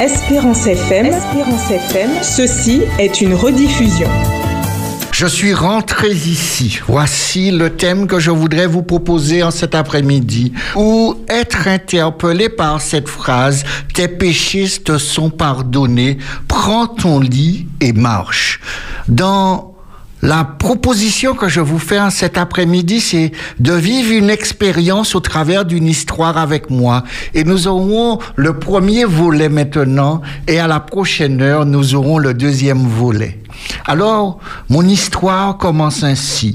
Espérance FM. Espérance FM. Ceci est une rediffusion. Je suis rentré ici. Voici le thème que je voudrais vous proposer en cet après-midi. Ou être interpellé par cette phrase, tes péchés te sont pardonnés, prends ton lit et marche. Dans la proposition que je vous fais cet après-midi, c'est de vivre une expérience au travers d'une histoire avec moi. Et nous aurons le premier volet maintenant et à la prochaine heure, nous aurons le deuxième volet. Alors, mon histoire commence ainsi.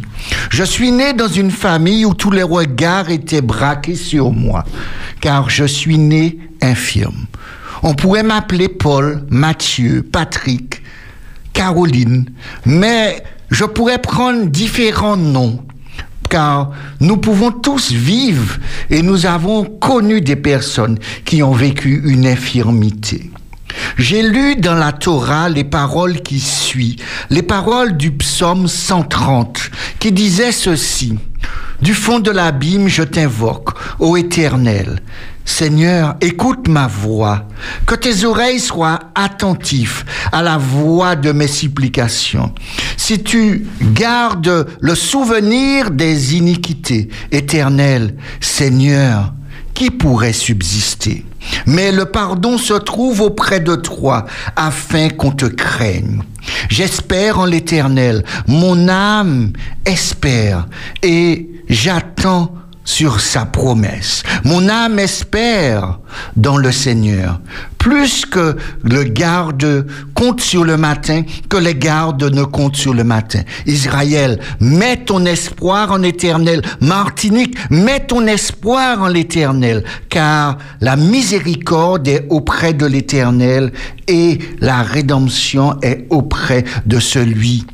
Je suis né dans une famille où tous les regards étaient braqués sur moi, car je suis né infirme. On pourrait m'appeler Paul, Mathieu, Patrick, Caroline, mais je pourrais prendre différents noms, car nous pouvons tous vivre et nous avons connu des personnes qui ont vécu une infirmité. J'ai lu dans la Torah les paroles qui suivent, les paroles du psaume 130, qui disaient ceci. Du fond de l'abîme, je t'invoque, ô Éternel. Seigneur, écoute ma voix, que tes oreilles soient attentives à la voix de mes supplications. Si tu gardes le souvenir des iniquités, éternel, Seigneur, qui pourrait subsister? Mais le pardon se trouve auprès de toi, afin qu'on te craigne. J'espère en l'Éternel, mon âme espère, et j'attends sur sa promesse. Mon âme espère dans le Seigneur, plus que le garde compte sur le matin, que les gardes ne comptent sur le matin. Israël, mets ton espoir en l'éternel. Martinique, mets ton espoir en l'éternel, car la miséricorde est auprès de l'éternel et la rédemption est auprès de celui,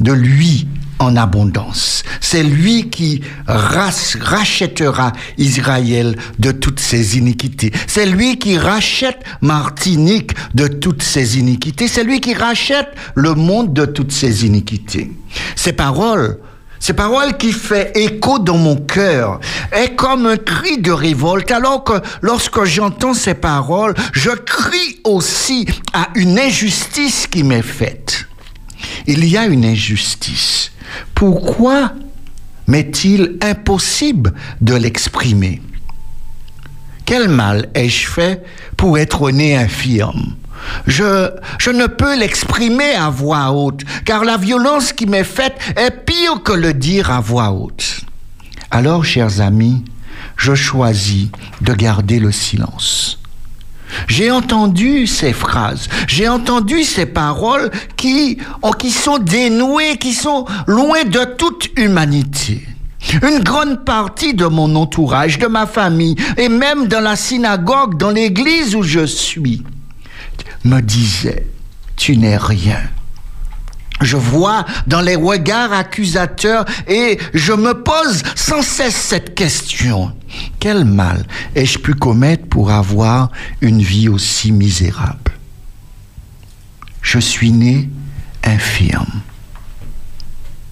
de lui en abondance. C'est lui qui rachètera Israël de toutes ses iniquités. C'est lui qui rachète Martinique de toutes ses iniquités. C'est lui qui rachète le monde de toutes ses iniquités. Ces paroles ces paroles qui fait écho dans mon cœur est comme un cri de révolte, alors que lorsque j'entends ces paroles, je crie aussi à une injustice qui m'est faite. Il y a une injustice. Pourquoi m'est-il impossible de l'exprimer? Quel mal ai-je fait pour être né infirme je, je ne peux l'exprimer à voix haute, car la violence qui m'est faite est pire que le dire à voix haute. Alors, chers amis, je choisis de garder le silence. J'ai entendu ces phrases, j'ai entendu ces paroles qui, oh, qui sont dénouées, qui sont loin de toute humanité. Une grande partie de mon entourage, de ma famille, et même dans la synagogue, dans l'église où je suis, me disait, tu n'es rien. Je vois dans les regards accusateurs et je me pose sans cesse cette question. Quel mal ai-je pu commettre pour avoir une vie aussi misérable? Je suis né infirme.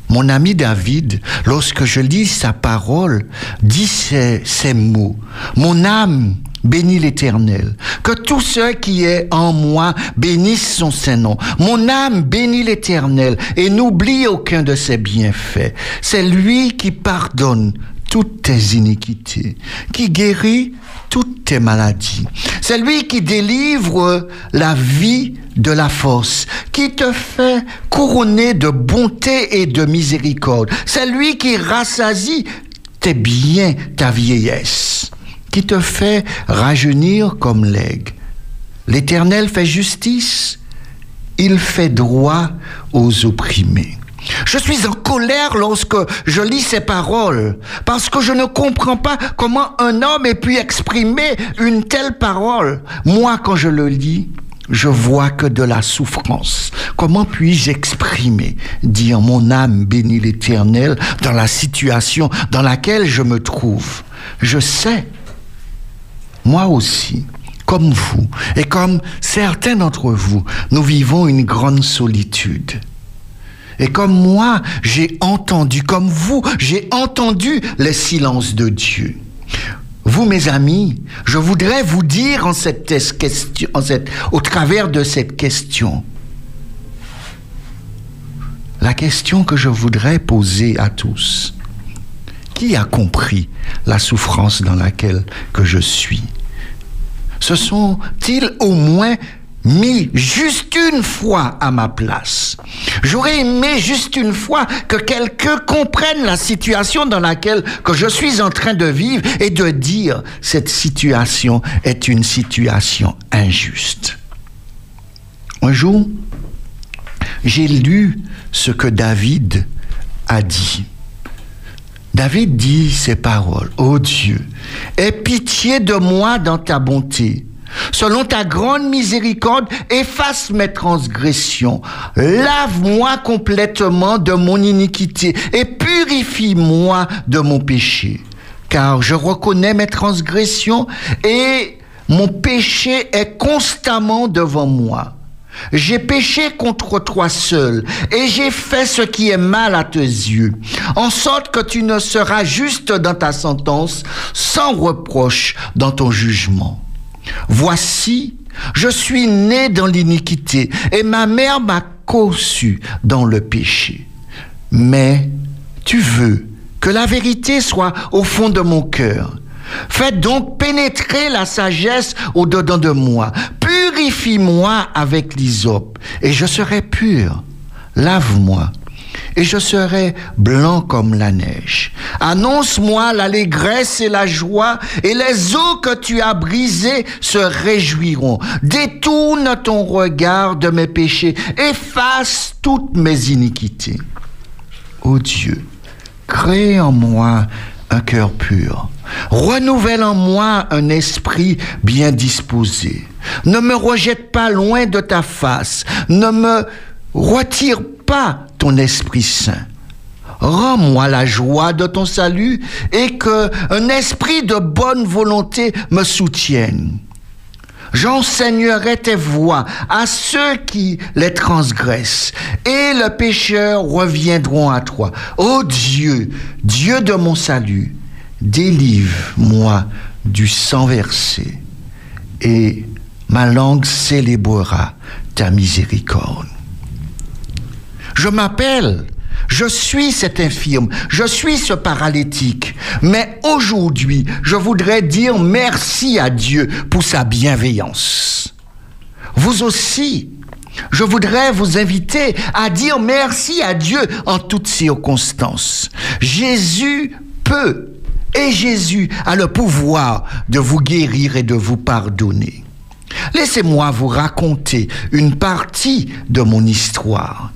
Mon ami David, lorsque je lis sa parole, dit ces, mots. Mon âme bénis l'Éternel. Que tout ce qui est en moi bénisse son Saint-Nom. Mon âme bénit l'Éternel et n'oublie aucun de ses bienfaits. C'est lui qui pardonne toutes tes iniquités, qui guérit toutes tes maladies. C'est lui qui délivre la vie de la force, qui te fait couronner de bonté et de miséricorde. C'est lui qui rassasie tes biens, ta vieillesse qui te fait rajeunir comme l'aigle. L'Éternel fait justice, il fait droit aux opprimés. Je suis en colère lorsque je lis ces paroles, parce que je ne comprends pas comment un homme ait pu exprimer une telle parole. Moi, quand je le lis, je vois que de la souffrance. Comment puis-je exprimer, dire mon âme bénit l'Éternel dans la situation dans laquelle je me trouve? Je sais moi aussi, comme vous, et comme certains d'entre vous, nous vivons une grande solitude. Et comme moi, j'ai entendu, comme vous, j'ai entendu le silence de Dieu. vous, mes amis, je voudrais vous dire en cette question, au travers de cette question, la question que je voudrais poser à tous. Qui a compris la souffrance dans laquelle que je suis? Se sont-ils au moins mis juste une fois à ma place. J'aurais aimé juste une fois que quelqu'un comprenne la situation dans laquelle que je suis en train de vivre et de dire cette situation est une situation injuste. Un jour, j'ai lu ce que David a dit. David dit ces paroles, Ô Dieu, aie pitié de moi dans ta bonté. Selon ta grande miséricorde, efface mes transgressions. Lave-moi complètement de mon iniquité et purifie-moi de mon péché. Car je reconnais mes transgressions et mon péché est constamment devant moi. J'ai péché contre toi seul, et j'ai fait ce qui est mal à tes yeux, en sorte que tu ne seras juste dans ta sentence, sans reproche dans ton jugement. Voici, je suis né dans l'iniquité, et ma mère m'a conçu dans le péché. Mais tu veux que la vérité soit au fond de mon cœur. Faites donc pénétrer la sagesse au-dedans de moi. Purifie-moi avec l'hysope, et je serai pur. Lave-moi, et je serai blanc comme la neige. Annonce-moi l'allégresse et la joie, et les eaux que tu as brisées se réjouiront. Détourne ton regard de mes péchés, efface toutes mes iniquités. Ô Dieu, crée en moi un cœur pur. Renouvelle en moi un esprit bien disposé. Ne me rejette pas loin de ta face. Ne me retire pas ton Esprit Saint. Rends-moi la joie de ton salut et que un esprit de bonne volonté me soutienne. J'enseignerai tes voies à ceux qui les transgressent, et le pécheur reviendront à toi. Ô Dieu, Dieu de mon salut, délivre-moi du sang versé, et ma langue célébrera ta miséricorde. Je m'appelle, je suis cet infirme, je suis ce paralytique. Mais aujourd'hui, je voudrais dire merci à Dieu pour sa bienveillance. Vous aussi, je voudrais vous inviter à dire merci à Dieu en toutes circonstances. Jésus peut et Jésus a le pouvoir de vous guérir et de vous pardonner. Laissez-moi vous raconter une partie de mon histoire.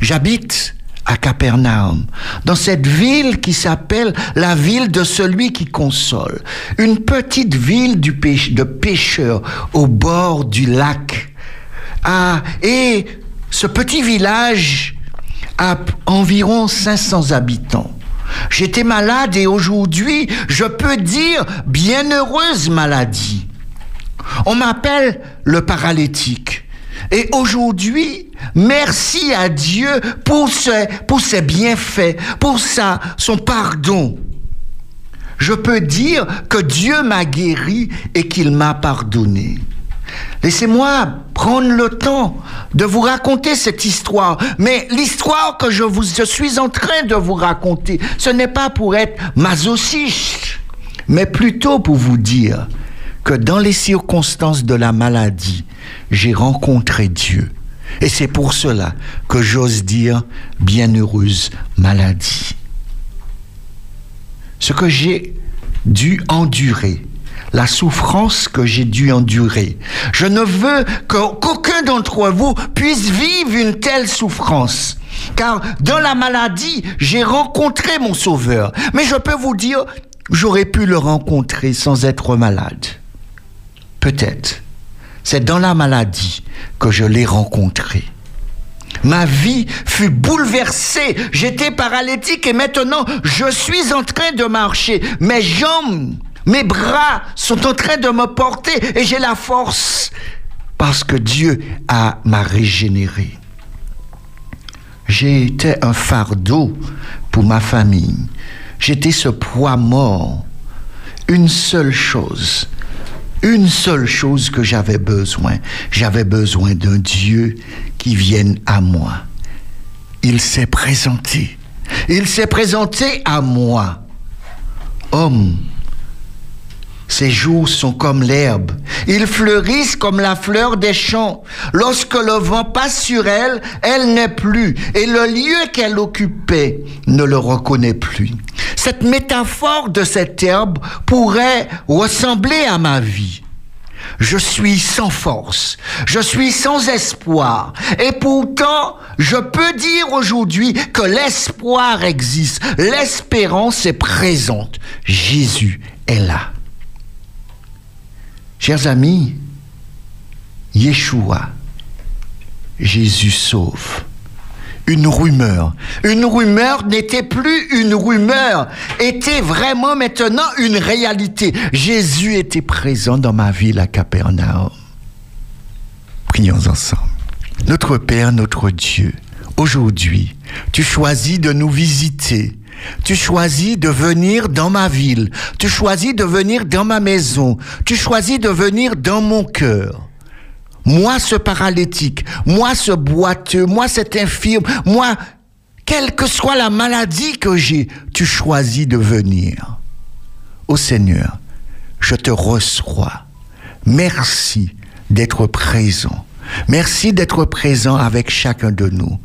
J'habite à Capernaum, dans cette ville qui s'appelle la ville de celui qui console, une petite ville de pêcheurs au bord du lac. Ah, et ce petit village a environ 500 habitants. J'étais malade et aujourd'hui, je peux dire bienheureuse maladie. On m'appelle le paralytique. Et aujourd'hui, merci à Dieu pour ses, pour bienfaits, pour sa, son pardon. Je peux dire que Dieu m'a guéri et qu'il m'a pardonné. Laissez-moi prendre le temps de vous raconter cette histoire. Mais l'histoire que je, je suis en train de vous raconter, ce n'est pas pour être masochiste, mais plutôt pour vous dire que dans les circonstances de la maladie, j'ai rencontré Dieu. Et c'est pour cela que j'ose dire bienheureuse maladie. Ce que j'ai dû endurer, la souffrance que j'ai dû endurer. Je ne veux qu'aucun d'entre vous puisse vivre une telle souffrance. Car dans la maladie, j'ai rencontré mon Sauveur. Mais je peux vous dire, j'aurais pu le rencontrer sans être malade. Peut-être. C'est dans la maladie que je l'ai rencontré. Ma vie fut bouleversée. J'étais paralytique et maintenant je suis en train de marcher. Mes jambes, mes bras sont en train de me porter et j'ai la force parce que Dieu a m'a régénéré. J'étais un fardeau pour ma famille. J'étais ce poids mort une seule chose, une seule chose que j'avais besoin. J'avais besoin d'un Dieu qui vienne à moi. Il s'est présenté. Il s'est présenté à moi. Homme, ses jours sont comme l'herbe. Ils fleurissent comme la fleur des champs. Lorsque le vent passe sur elle, elle n'est plus. Et le lieu qu'elle occupait ne le reconnaît plus. Cette métaphore de cette herbe pourrait ressembler à ma vie. Je suis sans force, je suis sans espoir. Et pourtant, je peux dire aujourd'hui que l'espoir existe, l'espérance est présente. Jésus est là. Chers amis, Yeshua, Jésus sauve. Une rumeur. Une rumeur n'était plus une rumeur, était vraiment maintenant une réalité. Jésus était présent dans ma ville à Capernaum. Prions ensemble. Notre Père, notre Dieu, aujourd'hui, tu choisis de nous visiter tu choisis de venir dans ma ville. Tu choisis de venir dans ma maison. Tu choisis de venir dans mon cœur. Moi, ce paralytique, moi, ce boiteux, moi, cet infirme, moi, quelle que soit la maladie que j'ai, tu choisis de venir. Ô Seigneur, je te reçois. Merci d'être présent. Merci d'être présent avec chacun de nous.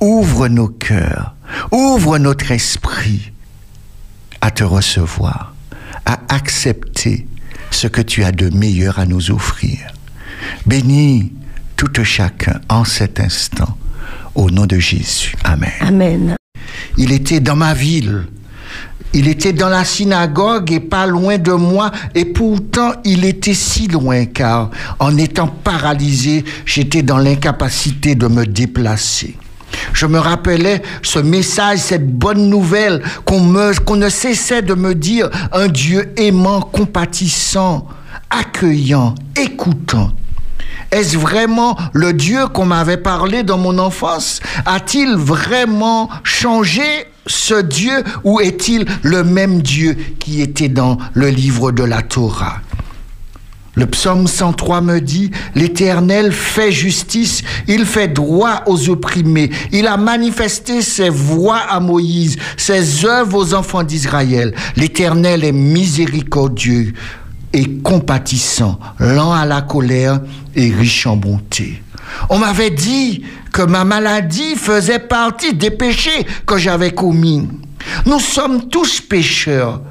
Ouvre nos cœurs Ouvre notre esprit à te recevoir, à accepter ce que tu as de meilleur à nous offrir. Bénis tout chacun en cet instant. Au nom de Jésus. Amen. Amen. Il était dans ma ville. Il était dans la synagogue et pas loin de moi, et pourtant il était si loin car en étant paralysé, j'étais dans l'incapacité de me déplacer. Je me rappelais ce message, cette bonne nouvelle qu'on ne cessait de me dire, un Dieu aimant, compatissant, accueillant, écoutant. Est-ce vraiment le Dieu qu'on m'avait parlé dans mon enfance? A-t-il vraiment changé ce Dieu ou est-il le même Dieu qui était dans le livre de la Torah? Le psaume 103 me dit, l'Éternel fait justice, il fait droit aux opprimés, il a manifesté ses voies à Moïse, ses œuvres aux enfants d'Israël. L'Éternel est miséricordieux et compatissant, lent à la colère et riche en bonté. On m'avait dit que ma maladie faisait partie des péchés que j'avais commis. Nous sommes tous pécheurs.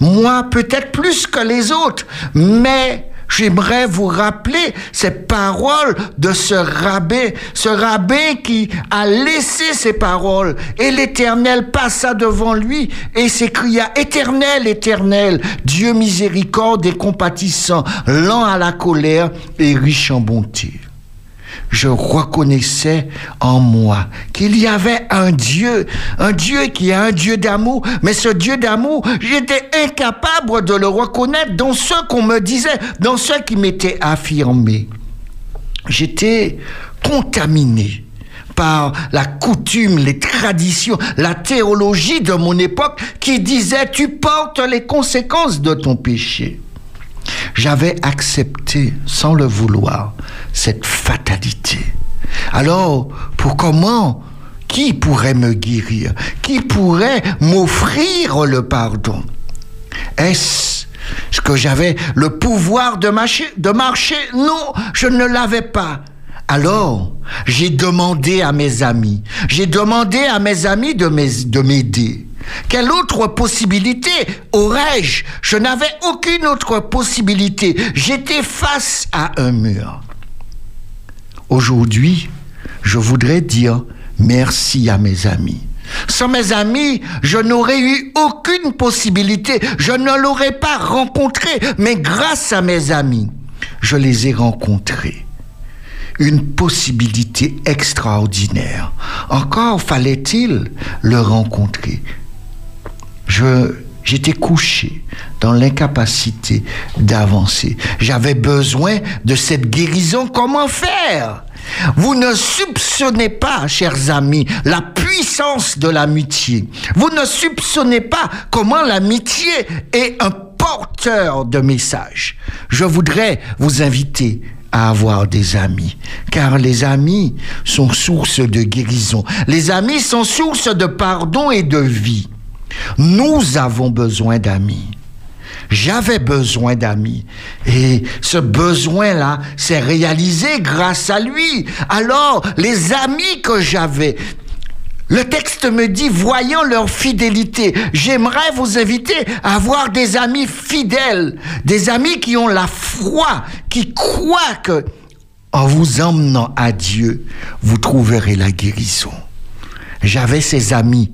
Moi, peut-être plus que les autres, mais J'aimerais vous rappeler ces paroles de ce rabbin, ce rabbin qui a laissé ces paroles. Et l'Éternel passa devant lui et s'écria, Éternel, Éternel, Dieu miséricorde et compatissant, lent à la colère et riche en bonté je reconnaissais en moi qu'il y avait un Dieu, un Dieu qui est un Dieu d'amour, mais ce Dieu d'amour, j'étais incapable de le reconnaître dans ce qu'on me disait, dans ce qui m'était affirmé. J'étais contaminé par la coutume, les traditions, la théologie de mon époque qui disait tu portes les conséquences de ton péché. J'avais accepté, sans le vouloir, cette fatalité. Alors, pour comment? Qui pourrait me guérir? Qui pourrait m'offrir le pardon? Est-ce que j'avais le pouvoir de marcher, de marcher? Non, je ne l'avais pas. Alors, j'ai demandé à mes amis, j'ai demandé à mes amis de m'aider. Quelle autre possibilité aurais-je? Je, n'avais aucune autre possibilité. J'étais face à un mur. Aujourd'hui, je voudrais dire merci à mes amis. Sans mes amis, je n'aurais eu aucune possibilité, je ne l'aurais pas rencontré, mais grâce à mes amis, je les ai rencontrés. Une possibilité extraordinaire. Encore fallait-il le rencontrer je, j'étais couché dans l'incapacité d'avancer. J'avais besoin de cette guérison. Comment faire? Vous ne soupçonnez pas, chers amis, la puissance de l'amitié. Vous ne soupçonnez pas comment l'amitié est un porteurs de messages. Je voudrais vous inviter à avoir des amis, car les amis sont source de guérison. Les amis sont source de pardon et de vie. Nous avons besoin d'amis. J'avais besoin d'amis. Et ce besoin-là s'est réalisé grâce à lui. Alors, les amis que j'avais, le texte me dit, voyant leur fidélité, j'aimerais vous inviter à avoir des amis fidèles, des amis qui ont la foi, qui croient que en vous emmenant à Dieu, vous trouverez la guérison. J'avais ces amis.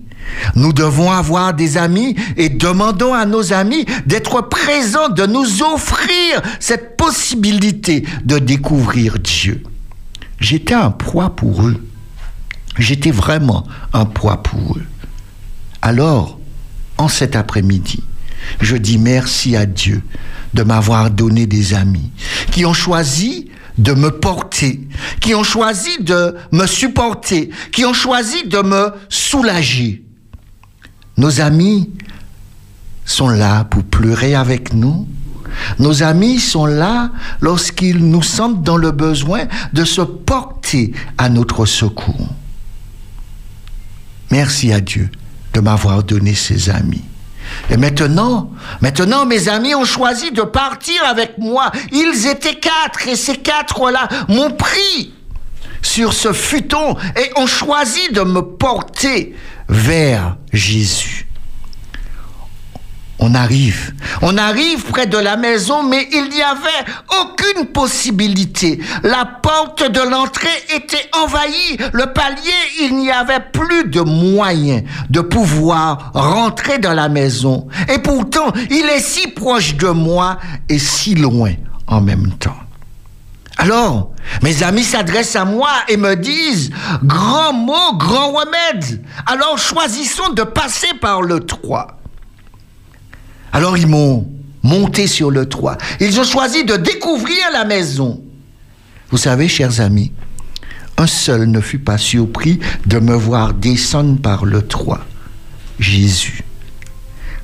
Nous devons avoir des amis et demandons à nos amis d'être présents, de nous offrir cette possibilité de découvrir Dieu. J'étais un poids pour eux. J'étais vraiment un poids pour eux. Alors, en cet après-midi, je dis merci à Dieu de m'avoir donné des amis qui ont choisi de me porter, qui ont choisi de me supporter, qui ont choisi de me soulager. Nos amis sont là pour pleurer avec nous. Nos amis sont là lorsqu'ils nous sentent dans le besoin de se porter à notre secours. Merci à Dieu de m'avoir donné ces amis. Et maintenant, maintenant, mes amis ont choisi de partir avec moi. Ils étaient quatre et ces quatre-là m'ont pris sur ce futon et ont choisi de me porter vers Jésus. On arrive, on arrive près de la maison, mais il n'y avait aucune possibilité. La porte de l'entrée était envahie, le palier, il n'y avait plus de moyens de pouvoir rentrer dans la maison. Et pourtant, il est si proche de moi et si loin en même temps. Alors, mes amis s'adressent à moi et me disent, grand mot, grand remède. Alors choisissons de passer par le 3. Alors ils m'ont monté sur le toit. Ils ont choisi de découvrir la maison. Vous savez, chers amis, un seul ne fut pas surpris de me voir descendre par le toit. Jésus.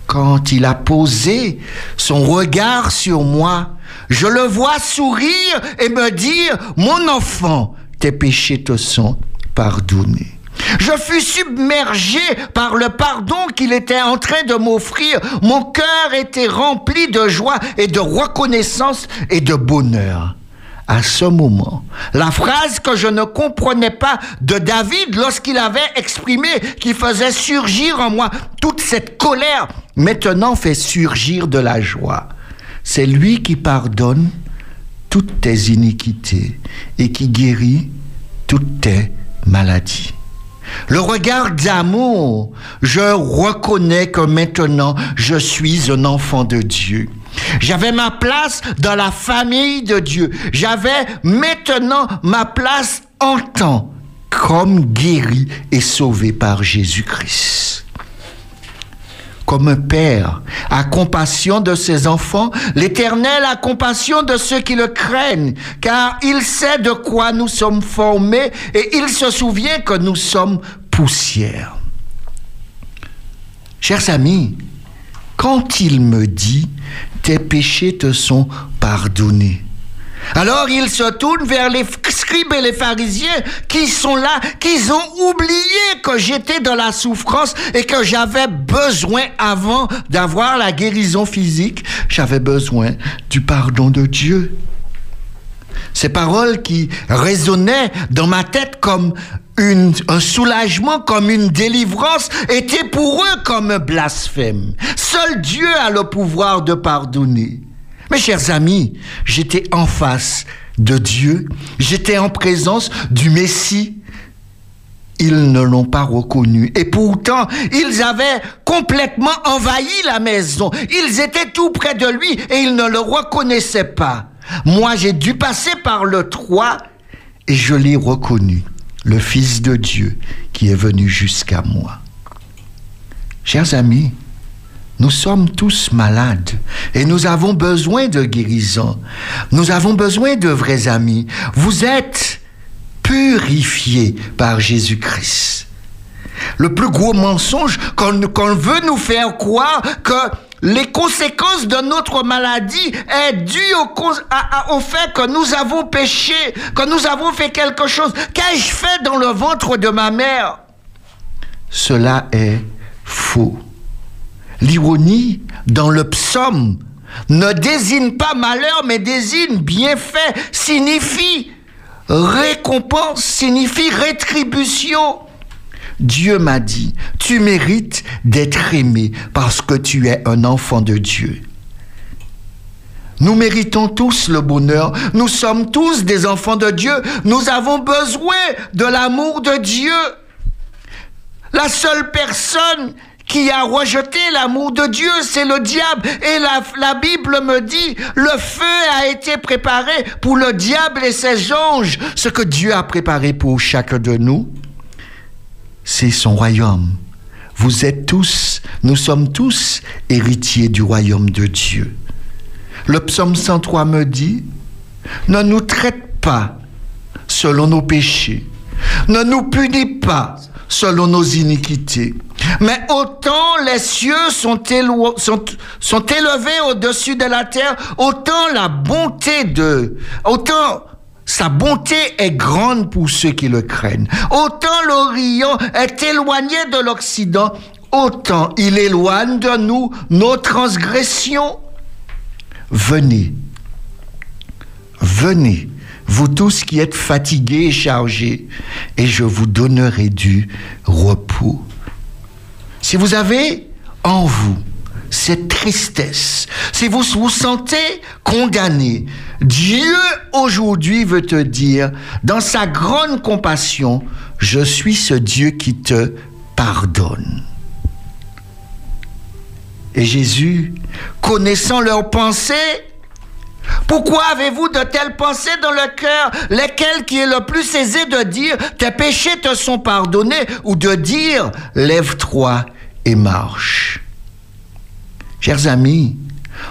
Quand il a posé son regard sur moi, je le vois sourire et me dire, mon enfant, tes péchés te sont pardonnés. Je fus submergé par le pardon qu'il était en train de m'offrir. Mon cœur était rempli de joie et de reconnaissance et de bonheur. À ce moment, la phrase que je ne comprenais pas de David lorsqu'il avait exprimé qui faisait surgir en moi toute cette colère, maintenant fait surgir de la joie. C'est lui qui pardonne toutes tes iniquités et qui guérit toutes tes maladies. Le regard d'amour, je reconnais que maintenant je suis un enfant de Dieu. J'avais ma place dans la famille de Dieu. J'avais maintenant ma place en tant comme guéri et sauvé par Jésus-Christ comme un père a compassion de ses enfants, l'Éternel a compassion de ceux qui le craignent, car il sait de quoi nous sommes formés et il se souvient que nous sommes poussière. Chers amis, quand il me dit, tes péchés te sont pardonnés, alors il se tourne vers les scribes et les pharisiens qui sont là, qui ont oublié que j'étais dans la souffrance et que j'avais besoin avant d'avoir la guérison physique, j'avais besoin du pardon de Dieu. Ces paroles qui résonnaient dans ma tête comme un soulagement, comme une délivrance, étaient pour eux comme un blasphème. Seul Dieu a le pouvoir de pardonner. Mes chers amis, j'étais en face de Dieu, j'étais en présence du Messie. Ils ne l'ont pas reconnu. Et pourtant, ils avaient complètement envahi la maison. Ils étaient tout près de lui et ils ne le reconnaissaient pas. Moi, j'ai dû passer par le toit et je l'ai reconnu, le Fils de Dieu qui est venu jusqu'à moi. Chers amis, nous sommes tous malades et nous avons besoin de guérison. Nous avons besoin de vrais amis. Vous êtes purifiés par Jésus-Christ. Le plus gros mensonge qu'on veut nous faire croire que les conséquences de notre maladie est due au, au fait que nous avons péché, que nous avons fait quelque chose. Qu'ai-je fait dans le ventre de ma mère? Cela est faux. L'ironie dans le psaume ne désigne pas malheur, mais désigne bienfait, signifie récompense, signifie rétribution. Dieu m'a dit, tu mérites d'être aimé parce que tu es un enfant de Dieu. Nous méritons tous le bonheur. Nous sommes tous des enfants de Dieu. Nous avons besoin de l'amour de Dieu. La seule personne qui a rejeté l'amour de Dieu, c'est le diable. Et la, Bible me dit, le feu a été préparé pour le diable et ses anges. Ce que Dieu a préparé pour chacun de nous, c'est son royaume. Vous êtes tous, nous sommes tous héritiers du royaume de Dieu. Le psaume 103 me dit, ne nous traite pas selon nos péchés, ne nous punis pas selon nos iniquités. Mais autant les cieux sont, élevés au-dessus de la terre, autant la bonté de, autant sa bonté est grande pour ceux qui le craignent. Autant l'Orient est éloigné de l'Occident, autant il éloigne de nous nos transgressions. Venez, venez, vous tous qui êtes fatigués et chargés, et je vous donnerai du repos. Si vous avez en vous cette tristesse, si vous vous sentez condamné, Dieu aujourd'hui veut te dire, dans sa grande compassion, je suis ce Dieu qui te pardonne. Et Jésus, connaissant leurs pensées, pourquoi avez-vous de telles pensées dans le cœur, lesquelles qui est le plus aisé de dire, tes péchés te sont pardonnés, ou de dire, lève-toi et marche? Chers amis,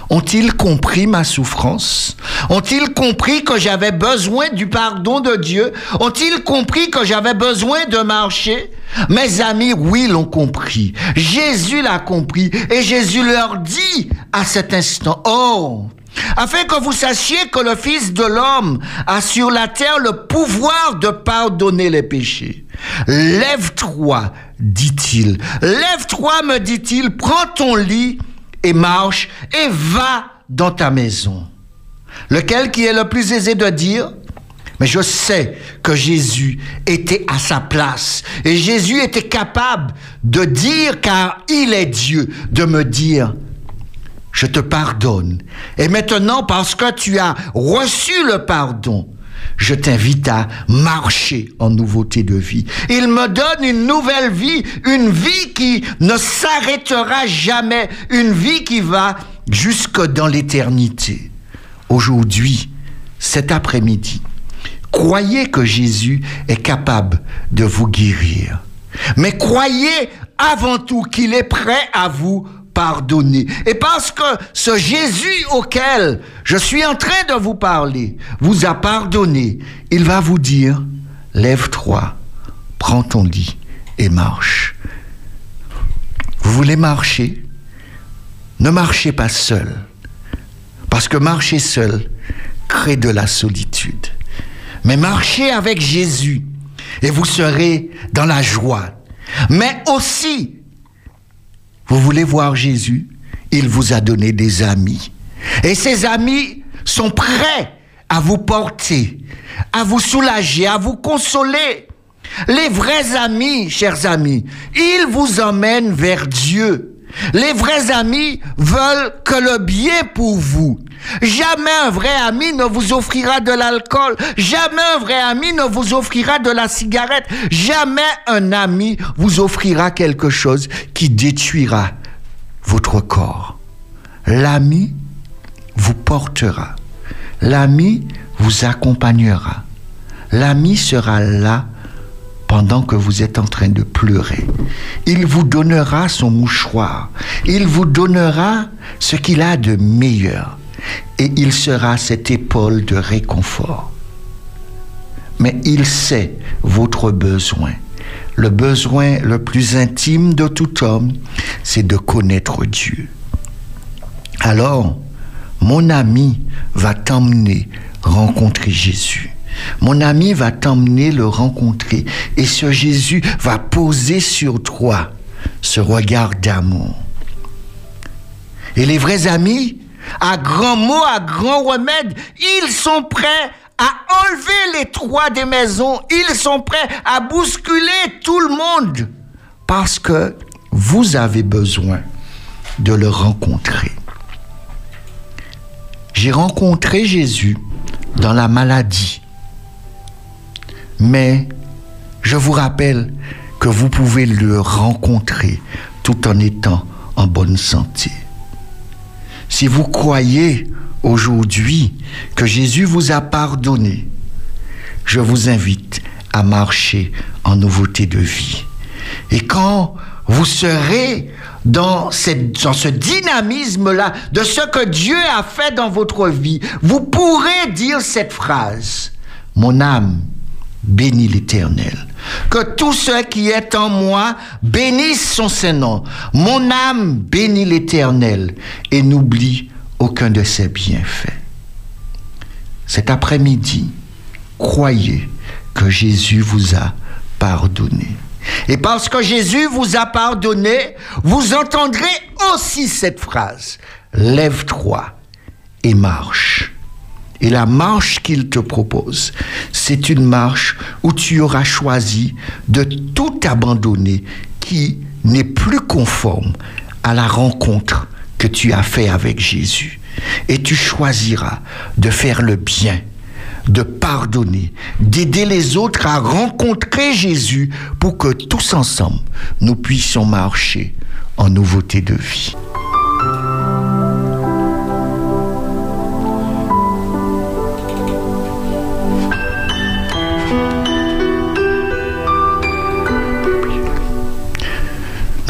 ont-ils compris ma souffrance? Ont-ils compris que j'avais besoin du pardon de Dieu? Ont-ils compris que j'avais besoin de marcher? Mes amis, oui, l'ont compris. Jésus l'a compris et Jésus leur dit à cet instant, oh, afin que vous sachiez que le Fils de l'homme a sur la terre le pouvoir de pardonner les péchés. Lève-toi, dit-il. Lève-toi, me dit-il, prends ton lit et marche et va dans ta maison. Lequel qui est le plus aisé de dire mais je sais que Jésus était à sa place et Jésus était capable de dire, car il est Dieu, de me dire, je te pardonne. Et maintenant, parce que tu as reçu le pardon, je t'invite à marcher en nouveauté de vie. Il me donne une nouvelle vie, une vie qui ne s'arrêtera jamais, une vie qui va jusque dans l'éternité. Aujourd'hui, cet après-midi, croyez que Jésus est capable de vous guérir. Mais croyez avant tout qu'il est prêt à vous pardonner. Et parce que ce Jésus auquel je suis en train de vous parler vous a pardonné, il va vous dire, lève-toi, prends ton lit et marche. Vous voulez marcher? Ne marchez pas seul, parce que marcher seul crée de la solitude. Mais marchez avec Jésus et vous serez dans la joie. Mais aussi, vous voulez voir Jésus? Il vous a donné des amis. Et ces amis sont prêts à vous porter, à vous soulager, à vous consoler. Les vrais amis, chers amis, ils vous emmènent vers Dieu. Les vrais amis veulent que le bien pour vous. Jamais un vrai ami ne vous offrira de l'alcool. Jamais un vrai ami ne vous offrira de la cigarette. Jamais un ami vous offrira quelque chose qui détruira votre corps. L'ami vous portera. L'ami vous accompagnera. L'ami sera là pendant que vous êtes en train de pleurer. Il vous donnera son mouchoir. Il vous donnera ce qu'il a de meilleur. Et il sera cette épaule de réconfort. Mais il sait votre besoin. Le besoin le plus intime de tout homme, c'est de connaître Dieu. alors mon ami va t'emmener rencontrer Jésus. Mon ami va t'emmener le rencontrer et ce Jésus va poser sur toi ce regard d'amour. Et les vrais amis, à grands mots, à grands remèdes, ils sont prêts à enlever les toits des maisons, ils sont prêts à bousculer tout le monde parce que vous avez besoin de le rencontrer. J'ai rencontré Jésus dans la maladie. Mais je vous rappelle que vous pouvez le rencontrer tout en étant en bonne santé. Si vous croyez aujourd'hui que Jésus vous a pardonné, je vous invite à marcher en nouveauté de vie. Et quand vous serez dans, ce dynamisme-là de ce que Dieu a fait dans votre vie, vous pourrez dire cette phrase. Mon âme bénit l'Éternel. Que tout ce qui est en moi bénisse son Saint-Nom. Mon âme bénit l'Éternel et n'oublie aucun de ses bienfaits. Cet après-midi, croyez que Jésus vous a pardonné. Et parce que Jésus vous a pardonné, vous entendrez aussi cette phrase. Lève-toi et marche. Et la marche qu'il te propose, c'est une marche où tu auras choisi de tout abandonner qui n'est plus conforme à la rencontre que tu as fait avec Jésus. Et tu choisiras de faire le bien de pardonner, d'aider les autres à rencontrer Jésus pour que tous ensemble, nous puissions marcher en nouveauté de vie.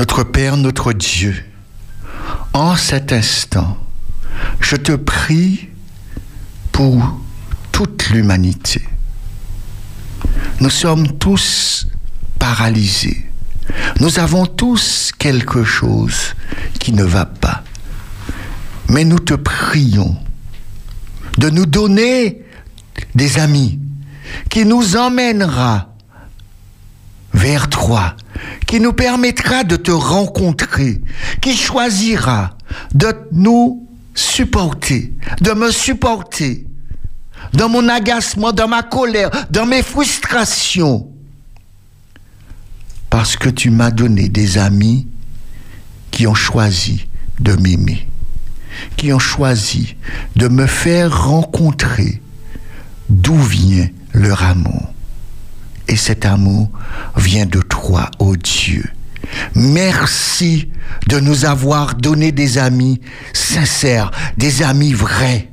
Notre Père, notre Dieu, en cet instant, je te prie pour toute l'humanité. Nous sommes tous paralysés. Nous avons tous quelque chose qui ne va pas. Mais nous te prions de nous donner des amis qui nous emmènera vers toi, qui nous permettra de te rencontrer, qui choisira de nous supporter, de me supporter, dans mon agacement, dans ma colère, dans mes frustrations. Parce que tu m'as donné des amis qui ont choisi de m'aimer, qui ont choisi de me faire rencontrer d'où vient leur amour. Et cet amour vient de toi, ô Dieu. Merci de nous avoir donné des amis sincères, des amis vrais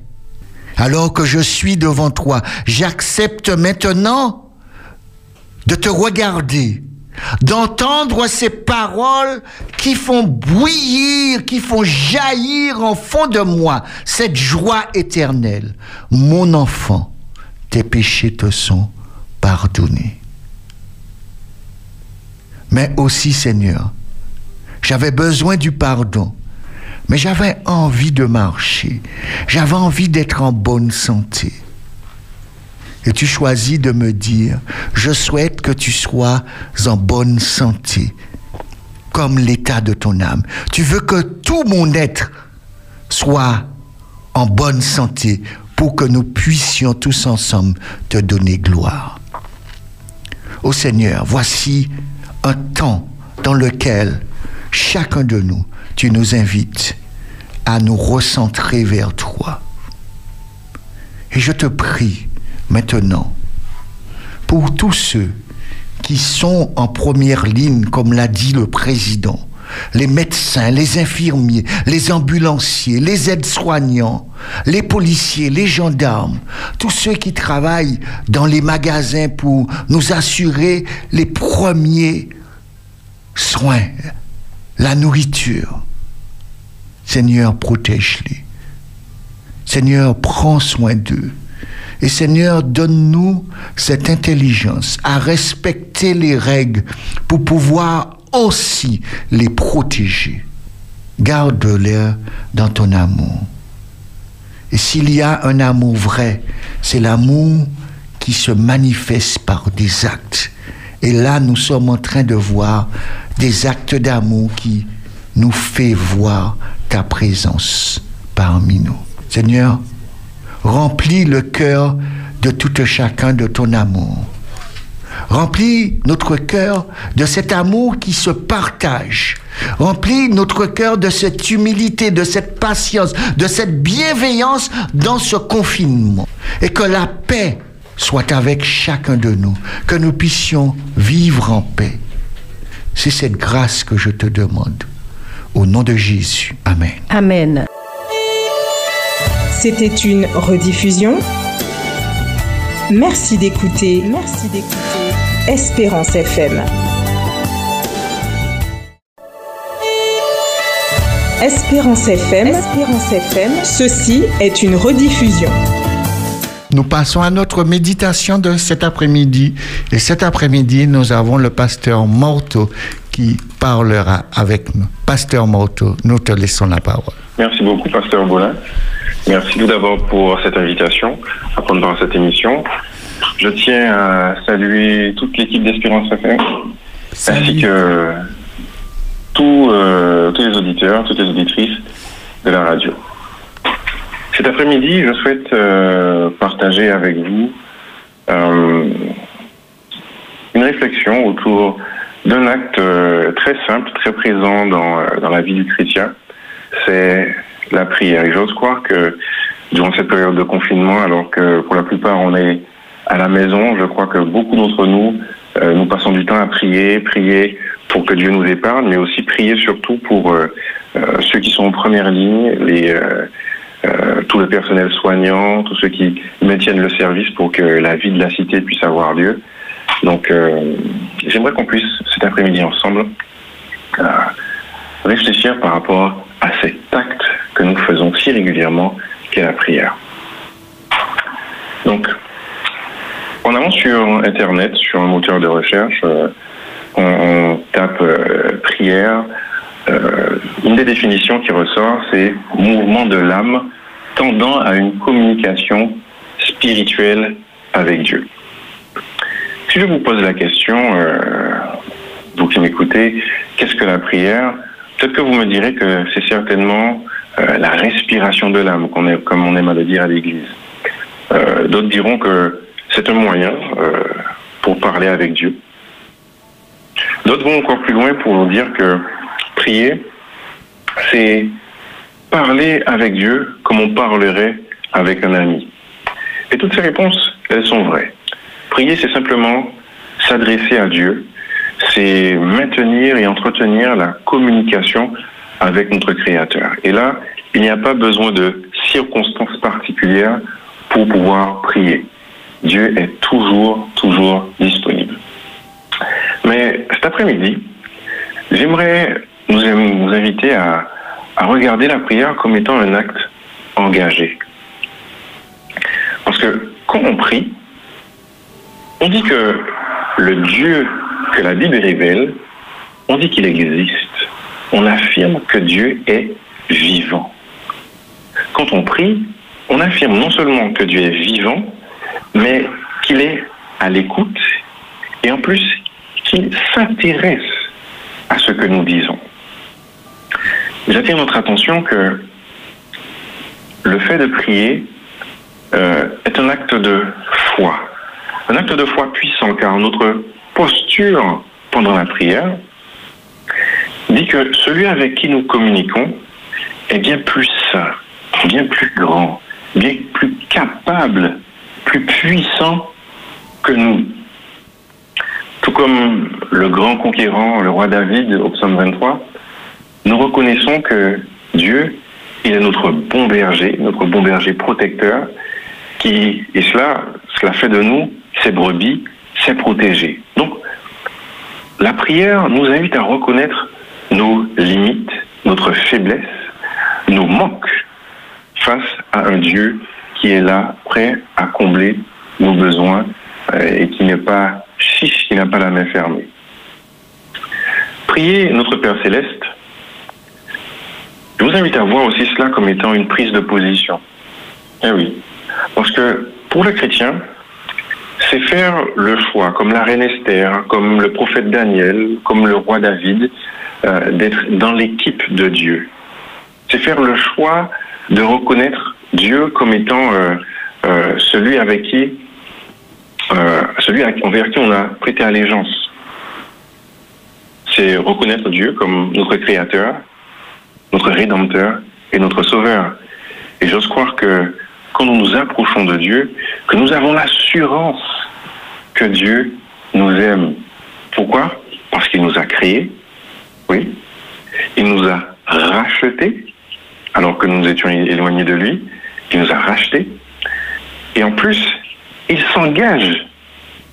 alors que je suis devant toi, j'accepte maintenant de te regarder, d'entendre ces paroles qui font bouillir, qui font jaillir en fond de moi cette joie éternelle. Mon enfant, tes péchés te sont pardonnés. Mais aussi, Seigneur, j'avais besoin du pardon mais j'avais envie de marcher. J'avais envie d'être en bonne santé. Et tu choisis de me dire, je souhaite que tu sois en bonne santé, comme l'état de ton âme. Tu veux que tout mon être soit en bonne santé pour que nous puissions tous ensemble te donner gloire. Ô Seigneur, voici un temps dans lequel chacun de nous tu nous invites à nous recentrer vers toi. Et je te prie maintenant pour tous ceux qui sont en première ligne, comme l'a dit le président, les médecins, les infirmiers, les ambulanciers, les aides-soignants, les policiers, les gendarmes, tous ceux qui travaillent dans les magasins pour nous assurer les premiers soins, la nourriture. Seigneur, protège-les. Seigneur, prends soin d'eux. Et Seigneur, donne-nous cette intelligence à respecter les règles pour pouvoir aussi les protéger. garde-les dans ton amour. Et s'il y a un amour vrai, c'est l'amour qui se manifeste par des actes. Et là, nous sommes en train de voir des actes d'amour qui nous fait voir ta présence parmi nous. Seigneur, remplis le cœur de tout chacun de ton amour. Remplis notre cœur de cet amour qui se partage. Remplis notre cœur de cette humilité, de cette patience, de cette bienveillance dans ce confinement. Et que la paix soit avec chacun de nous, que nous puissions vivre en paix. C'est cette grâce que je te demande. Au nom de Jésus. Amen. Amen. C'était une rediffusion. Merci d'écouter. Merci d'écouter. Espérance FM. Espérance FM. Espérance FM. Ceci est une rediffusion. Nous passons à notre méditation de cet après-midi. Et cet après-midi, nous avons le pasteur Morto qui parlera avec nous. Pasteur Morto, nous te laissons la parole. Merci beaucoup, pasteur Bolin. Merci tout d'abord pour cette invitation à prendre part à cette émission. Je tiens à saluer toute l'équipe d'Espérance FM, ainsi que tous, euh, tous les auditeurs, toutes les auditrices de la radio. Cet après-midi, je souhaite euh, partager avec vous euh, une réflexion autour d'un acte très simple, très présent dans, dans la vie du chrétien, c'est la prière. Et j'ose croire que durant cette période de confinement, alors que pour la plupart on est à la maison, je crois que beaucoup d'entre nous, euh, nous passons du temps à prier, prier pour que Dieu nous épargne, mais aussi prier surtout pour euh, euh, ceux qui sont en première ligne, les, tout le personnel soignant, tous ceux qui maintiennent le service pour que la vie de la cité puisse avoir lieu. Donc, j'aimerais qu'on puisse cet après-midi ensemble réfléchir par rapport à cet acte que nous faisons si régulièrement, qu'est la prière. Donc, en allant sur Internet, sur un moteur de recherche, euh, on, tape euh, prière. Euh, une des définitions qui ressort, c'est mouvement de l'âme tendant à une communication spirituelle avec Dieu. Si je vous pose la question, vous qui m'écoutez, qu'est-ce que la prière? Peut-être que vous me direz que c'est certainement euh, la respiration de l'âme, comme on aime à le dire à l'Église. Euh, D'autres diront que c'est un moyen euh, pour parler avec Dieu. D'autres vont encore plus loin pour dire que prier, c'est parler avec Dieu comme on parlerait avec un ami. Et toutes ces réponses, elles sont vraies. Prier, c'est simplement s'adresser à Dieu, c'est maintenir et entretenir la communication avec notre Créateur. Et là, il n'y a pas besoin de circonstances particulières pour pouvoir prier. Dieu est toujours, toujours disponible. Mais cet après-midi, j'aimerais nous, nous inviter à regarder la prière comme étant un acte engagé. Parce que quand on prie, on dit que le Dieu que la Bible révèle, on dit qu'il existe. On affirme que Dieu est vivant. Quand on prie, on affirme non seulement que Dieu est vivant, mais qu'il est à l'écoute et en plus qu'il s'intéresse à ce que nous disons. J'attire notre attention que le fait de prier euh, est un acte de foi. Un acte de foi puissant car notre posture pendant la prière dit que celui avec qui nous communiquons est bien plus saint, bien plus grand, bien plus capable, plus puissant que nous. Tout comme le grand conquérant, le roi David, au psaume 23, nous reconnaissons que Dieu, il est notre bon berger, notre bon berger protecteur, qui, et cela, cela fait de nous ses brebis, ses protégés. Donc, la prière nous invite à reconnaître nos limites, notre faiblesse, nos manques face à un Dieu qui est là, prêt à combler nos besoins euh, et qui n'est pas chiche, qui n'a pas la main fermée. Prier notre Père céleste, Je vous invite à voir aussi cela comme étant une prise de position. Eh oui. Parce que pour le chrétien, c'est faire le choix, comme la reine Esther, comme le prophète Daniel, comme le roi David, euh, d'être dans l'équipe de Dieu. C'est faire le choix de reconnaître Dieu comme étant euh, euh, celui avec qui, celui envers qui on a prêté allégeance. C'est reconnaître Dieu comme notre Créateur, notre Rédempteur et notre Sauveur. Et j'ose croire que quand nous nous approchons de Dieu, que nous avons l'assurance que Dieu nous aime. Pourquoi? Parce qu'il nous a créés, oui. Il nous a rachetés, alors que nous étions éloignés de lui. Il nous a rachetés. Et en plus, il s'engage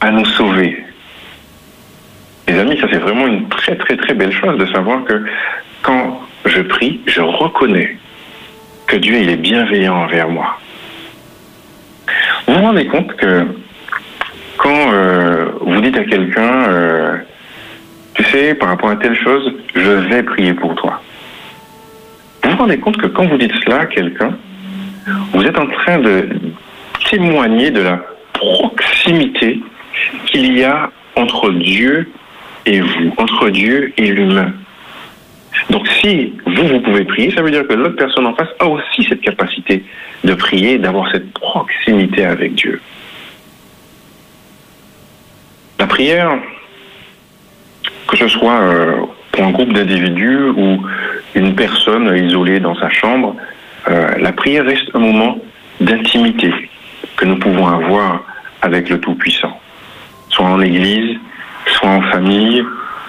à nous sauver. Les amis, ça c'est vraiment une très très très belle chose de savoir que quand je prie, je reconnais que Dieu il est bienveillant envers moi. Vous vous rendez compte que quand euh, vous dites à quelqu'un, euh, tu sais, par rapport à telle chose, je vais prier pour toi. Vous vous rendez compte que quand vous dites cela à quelqu'un, vous êtes en train de témoigner de la proximité qu'il y a entre Dieu et vous, entre Dieu et l'humain. Donc si vous, vous pouvez prier, ça veut dire que l'autre personne en face a aussi cette capacité de prier, d'avoir cette proximité avec Dieu. La prière, que ce soit euh, pour un groupe d'individus ou une personne isolée dans sa chambre, euh, la prière reste un moment d'intimité que nous pouvons avoir avec le Tout-Puissant, soit en Église, soit en famille,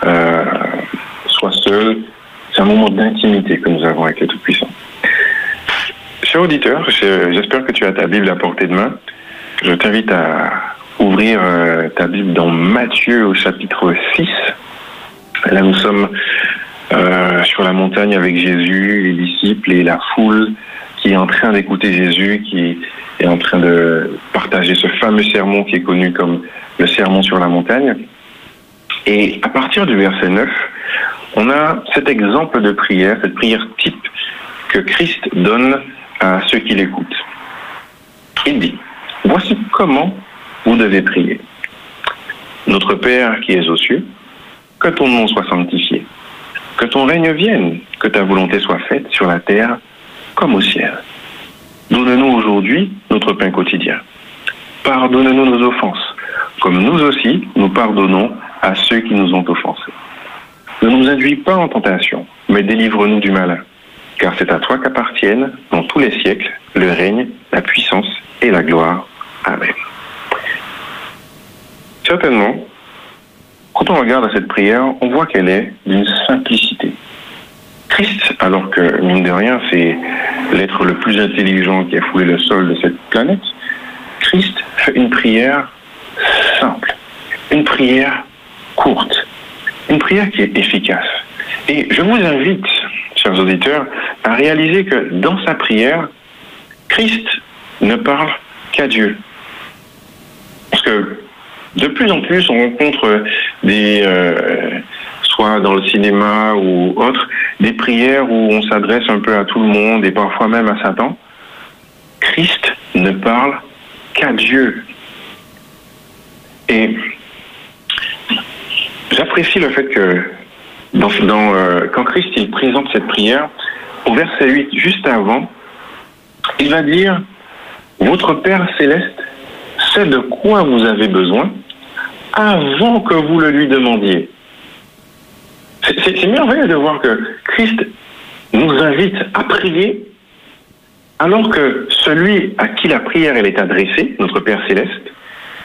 euh, soit seul, c'est un moment d'intimité que nous avons avec le Tout-Puissant. Cher auditeur, j'espère que tu as ta Bible à portée de main. Je t'invite à ouvrir ta Bible dans Matthieu au chapitre 6. Là, nous sommes euh, sur la montagne avec Jésus, les disciples et la foule qui est en train d'écouter Jésus, qui est en train de partager ce fameux sermon qui est connu comme le sermon sur la montagne. Et à partir du verset 9, on a cet exemple de prière, cette prière type que Christ donne à ceux qui l'écoutent. Il dit, voici comment vous devez prier. Notre Père qui es aux cieux, que ton nom soit sanctifié, que ton règne vienne, que ta volonté soit faite sur la terre comme au ciel. Donne-nous aujourd'hui notre pain quotidien. Pardonne-nous nos offenses, comme nous aussi nous pardonnons à ceux qui nous ont offensés. Ne nous induis pas en tentation, mais délivre-nous du malin. Car c'est à toi qu'appartiennent, dans tous les siècles, le règne, la puissance et la gloire. Amen. Certainement, quand on regarde à cette prière, on voit qu'elle est d'une simplicité. Christ, alors que, mine de rien, c'est l'être le plus intelligent qui a foulé le sol de cette planète, Christ fait une prière simple, une prière courte, une prière qui est efficace. Et je vous invite, chers auditeurs, à réaliser que dans sa prière, Christ ne parle qu'à Dieu. Parce que de plus en plus, on rencontre des, euh, soit dans le cinéma ou autre, des prières où on s'adresse un peu à tout le monde et parfois même à Satan. Christ ne parle qu'à Dieu. Et J'apprécie le fait que euh, quand Christ présente cette prière, au verset 8, juste avant, il va dire, votre Père céleste sait de quoi vous avez besoin? Avant que vous le lui demandiez. C'est merveilleux de voir que Christ nous invite à prier alors que celui à qui la prière elle est adressée, notre Père céleste,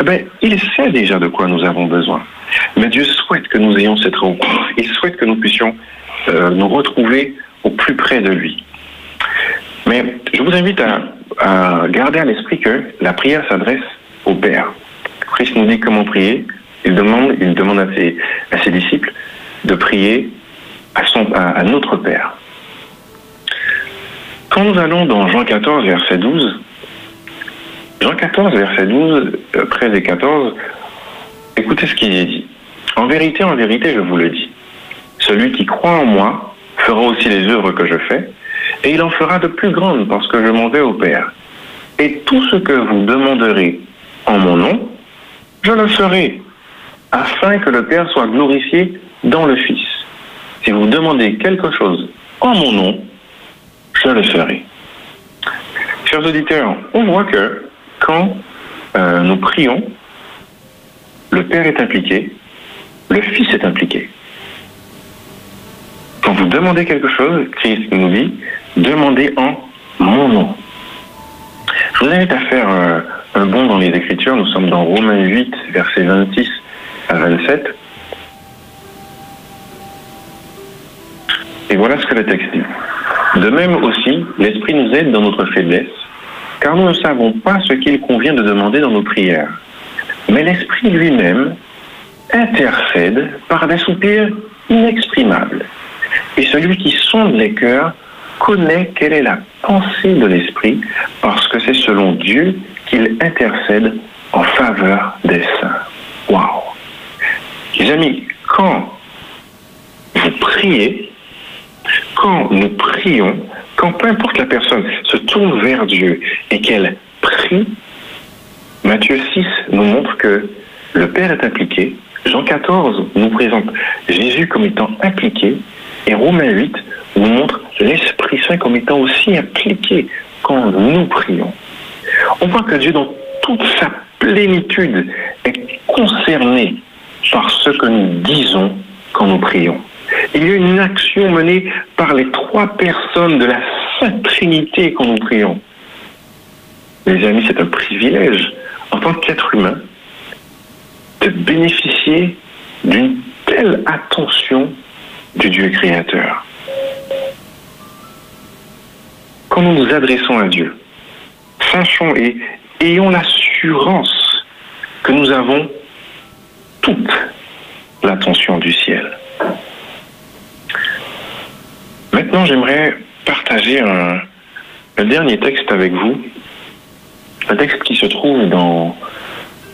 eh ben, il sait déjà de quoi nous avons besoin. Mais Dieu souhaite que nous ayons cette rencontre. Il souhaite que nous puissions euh, nous retrouver au plus près de lui. Mais je vous invite à, garder à l'esprit que la prière s'adresse au Père. Christ nous dit comment prier. Il demande, il demande à ses, à ses disciples de prier à, son, à notre Père. Quand nous allons dans Jean 14, verset 12, Jean 14, verset 12, 13 et 14, écoutez ce qu'il est dit. En vérité, en vérité, je vous le dis, celui qui croit en moi fera aussi les œuvres que je fais, et il en fera de plus grandes parce que je m'en vais au Père. Et tout ce que vous demanderez en mon nom, je le ferai, afin que le Père soit glorifié dans le Fils. Si vous demandez quelque chose en mon nom, je le ferai. Chers auditeurs, on voit que quand euh, nous prions, le Père est impliqué, le Fils est impliqué. Quand vous demandez quelque chose, Christ nous dit, demandez en mon nom. Je vous invite à faire euh, un bond dans les Écritures. Nous sommes dans Romains 8, versets 26 à 27. Et voilà ce que le texte dit. De même aussi, l'Esprit nous aide dans notre faiblesse, car nous ne savons pas ce qu'il convient de demander dans nos prières. Mais l'Esprit lui-même intercède par des soupirs inexprimables. Et celui qui sonde les cœurs connaît quelle est la pensée de l'Esprit, parce que c'est selon Dieu qu'il intercède en faveur des saints. Waouh Les amis, quand vous priez, quand nous prions, quand peu importe la personne se tourne vers Dieu et qu'elle prie, Matthieu 6 nous montre que le Père est impliqué. Jean 14 nous présente Jésus comme étant impliqué. Et Romains 8 nous montre l'Esprit Saint comme étant aussi impliqué quand nous prions. On voit que Dieu, dans toute sa plénitude, est concerné que nous disons quand nous prions. Il y a une action menée par les trois personnes de la Sainte Trinité quand nous prions. Mes amis, c'est un privilège en tant qu'être humain de bénéficier d'une telle attention du Dieu créateur. Quand nous nous adressons à Dieu, sachons et ayons l'assurance que nous avons toute l'attention du ciel. Maintenant, j'aimerais partager un, dernier texte avec vous, un texte qui se trouve dans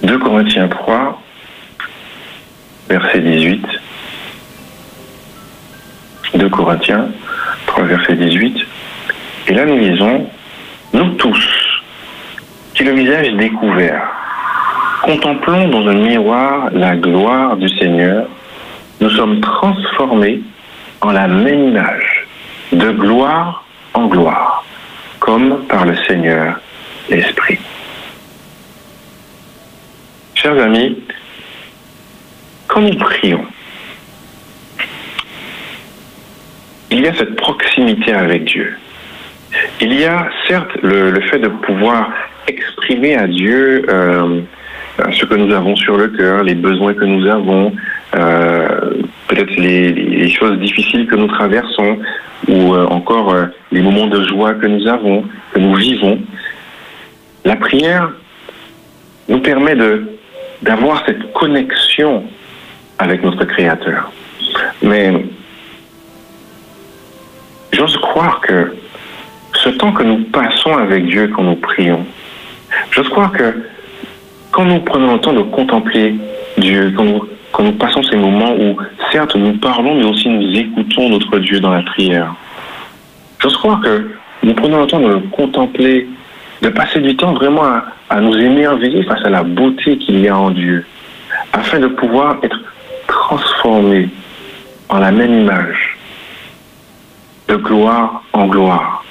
2 Corinthiens 3, verset 18. 2 Corinthiens 3, verset 18. Et là, nous lisons, nous tous, qui le visage découvert, contemplons dans un miroir la gloire du Seigneur, nous sommes transformés en la même image, de gloire en gloire, comme par le Seigneur l'Esprit. Chers amis, quand nous prions, il y a cette proximité avec Dieu. Il y a certes le, fait de pouvoir exprimer à Dieu euh, ce que nous avons sur le cœur, les besoins que nous avons, euh, peut-être les, les, choses difficiles que nous traversons, ou euh, encore les moments de joie que nous avons, que nous vivons. La prière nous permet de d'avoir cette connexion avec notre Créateur. Mais j'ose croire que ce temps que nous passons avec Dieu quand nous prions, j'ose croire que quand nous prenons le temps de contempler Dieu, quand nous, passons ces moments où certes nous parlons, mais aussi nous écoutons notre Dieu dans la prière, j'ose croire que nous prenons le temps de le contempler, de passer du temps vraiment à, à nous émerveiller face à la beauté qu'il y a en Dieu, afin de pouvoir être transformés en la même image, de gloire en gloire.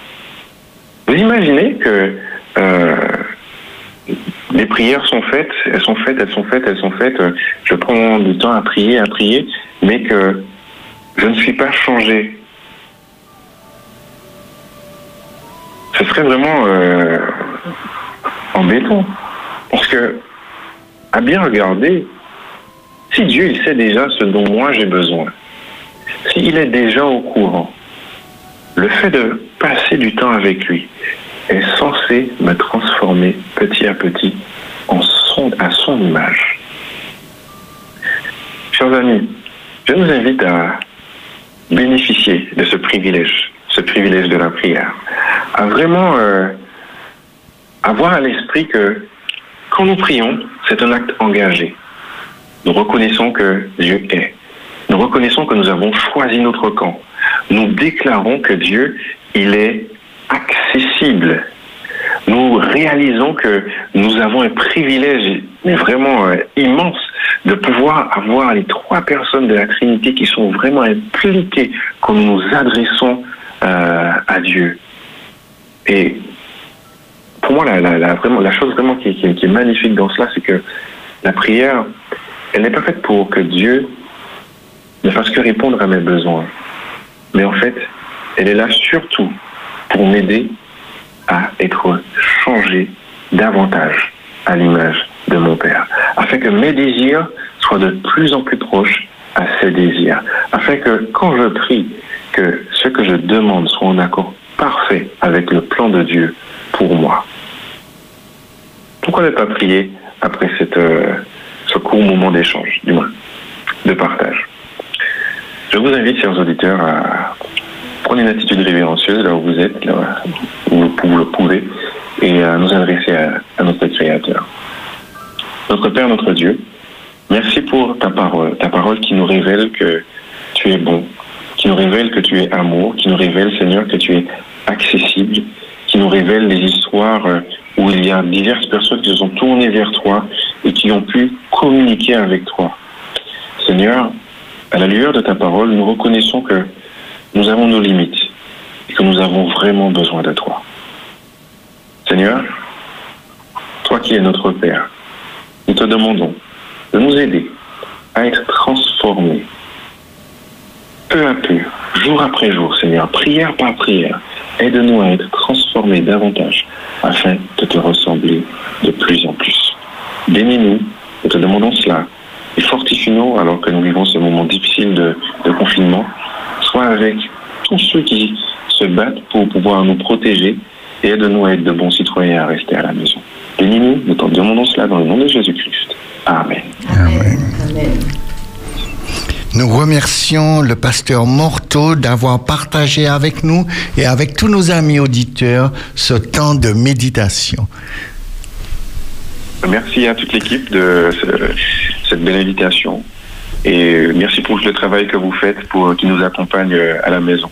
Vous imaginez que euh, les prières sont faites, elles sont faites, elles sont faites, elles sont faites. Je prends du temps à prier, à prier, mais que je ne suis pas changé. Ce serait vraiment euh, embêtant. Parce que, à bien regarder, si Dieu il sait déjà ce dont moi j'ai besoin, s'il est déjà au courant, le fait de passer du temps avec lui est censé me transformer petit à petit en son, à son image. Chers amis, je nous invite à bénéficier de ce privilège, ce privilège de la prière, à vraiment euh, avoir à l'esprit que quand nous prions, c'est un acte engagé. Nous reconnaissons que Dieu est. Nous reconnaissons que nous avons choisi notre camp. nous déclarons que Dieu, il est accessible. Nous réalisons que nous avons un privilège, mais vraiment euh, immense, de pouvoir avoir les trois personnes de la Trinité qui sont vraiment impliquées quand nous nous adressons euh, à Dieu. Et pour moi, la, vraiment, chose vraiment qui, qui est magnifique dans cela, c'est que la prière, elle n'est pas faite pour que Dieu ne fasse que répondre à mes besoins. Mais en fait, elle est là surtout pour m'aider à être changé davantage à l'image de mon Père, afin que mes désirs soient de plus en plus proches à ses désirs, afin que quand je prie, que ce que je demande soit en accord parfait avec le plan de Dieu pour moi. Pourquoi ne pas prier après cette, euh, ce court moment d'échange, du moins, de partage? Je vous invite, chers auditeurs, à prendre une attitude révérencieuse là où vous êtes, là où vous le pouvez, et à nous adresser à, à notre Créateur. Notre Père, notre Dieu, merci pour ta parole, ta parole qui nous révèle que tu es bon, qui nous révèle que tu es amour, qui nous révèle, Seigneur, que tu es accessible, qui nous révèle les histoires où il y a diverses personnes qui se sont tournées vers toi et qui ont pu communiquer avec toi. Seigneur, à la lueur de ta parole, nous reconnaissons que nous avons nos limites et que nous avons vraiment besoin de toi. Seigneur, toi qui es notre Père, nous te demandons de nous aider à être transformés peu à peu, jour après jour, Seigneur, prière par prière. Aide-nous à être transformés davantage afin de te ressembler de plus en plus. Bénis-nous, nous te demandons cela. Et fortifie-nous alors que nous vivons ce moment difficile de, de confinement, soit avec tous ceux qui se battent pour pouvoir nous protéger et aide-nous à être de bons citoyens à rester à la maison. Bénis-nous, nous te demandons cela dans le nom de Jésus-Christ. Amen. Amen. Nous remercions le pasteur Morteau d'avoir partagé avec nous et avec tous nos amis auditeurs ce temps de méditation. Merci à toute l'équipe de ce- cette belle invitation et merci pour le travail que vous faites pour qui nous accompagne à la maison.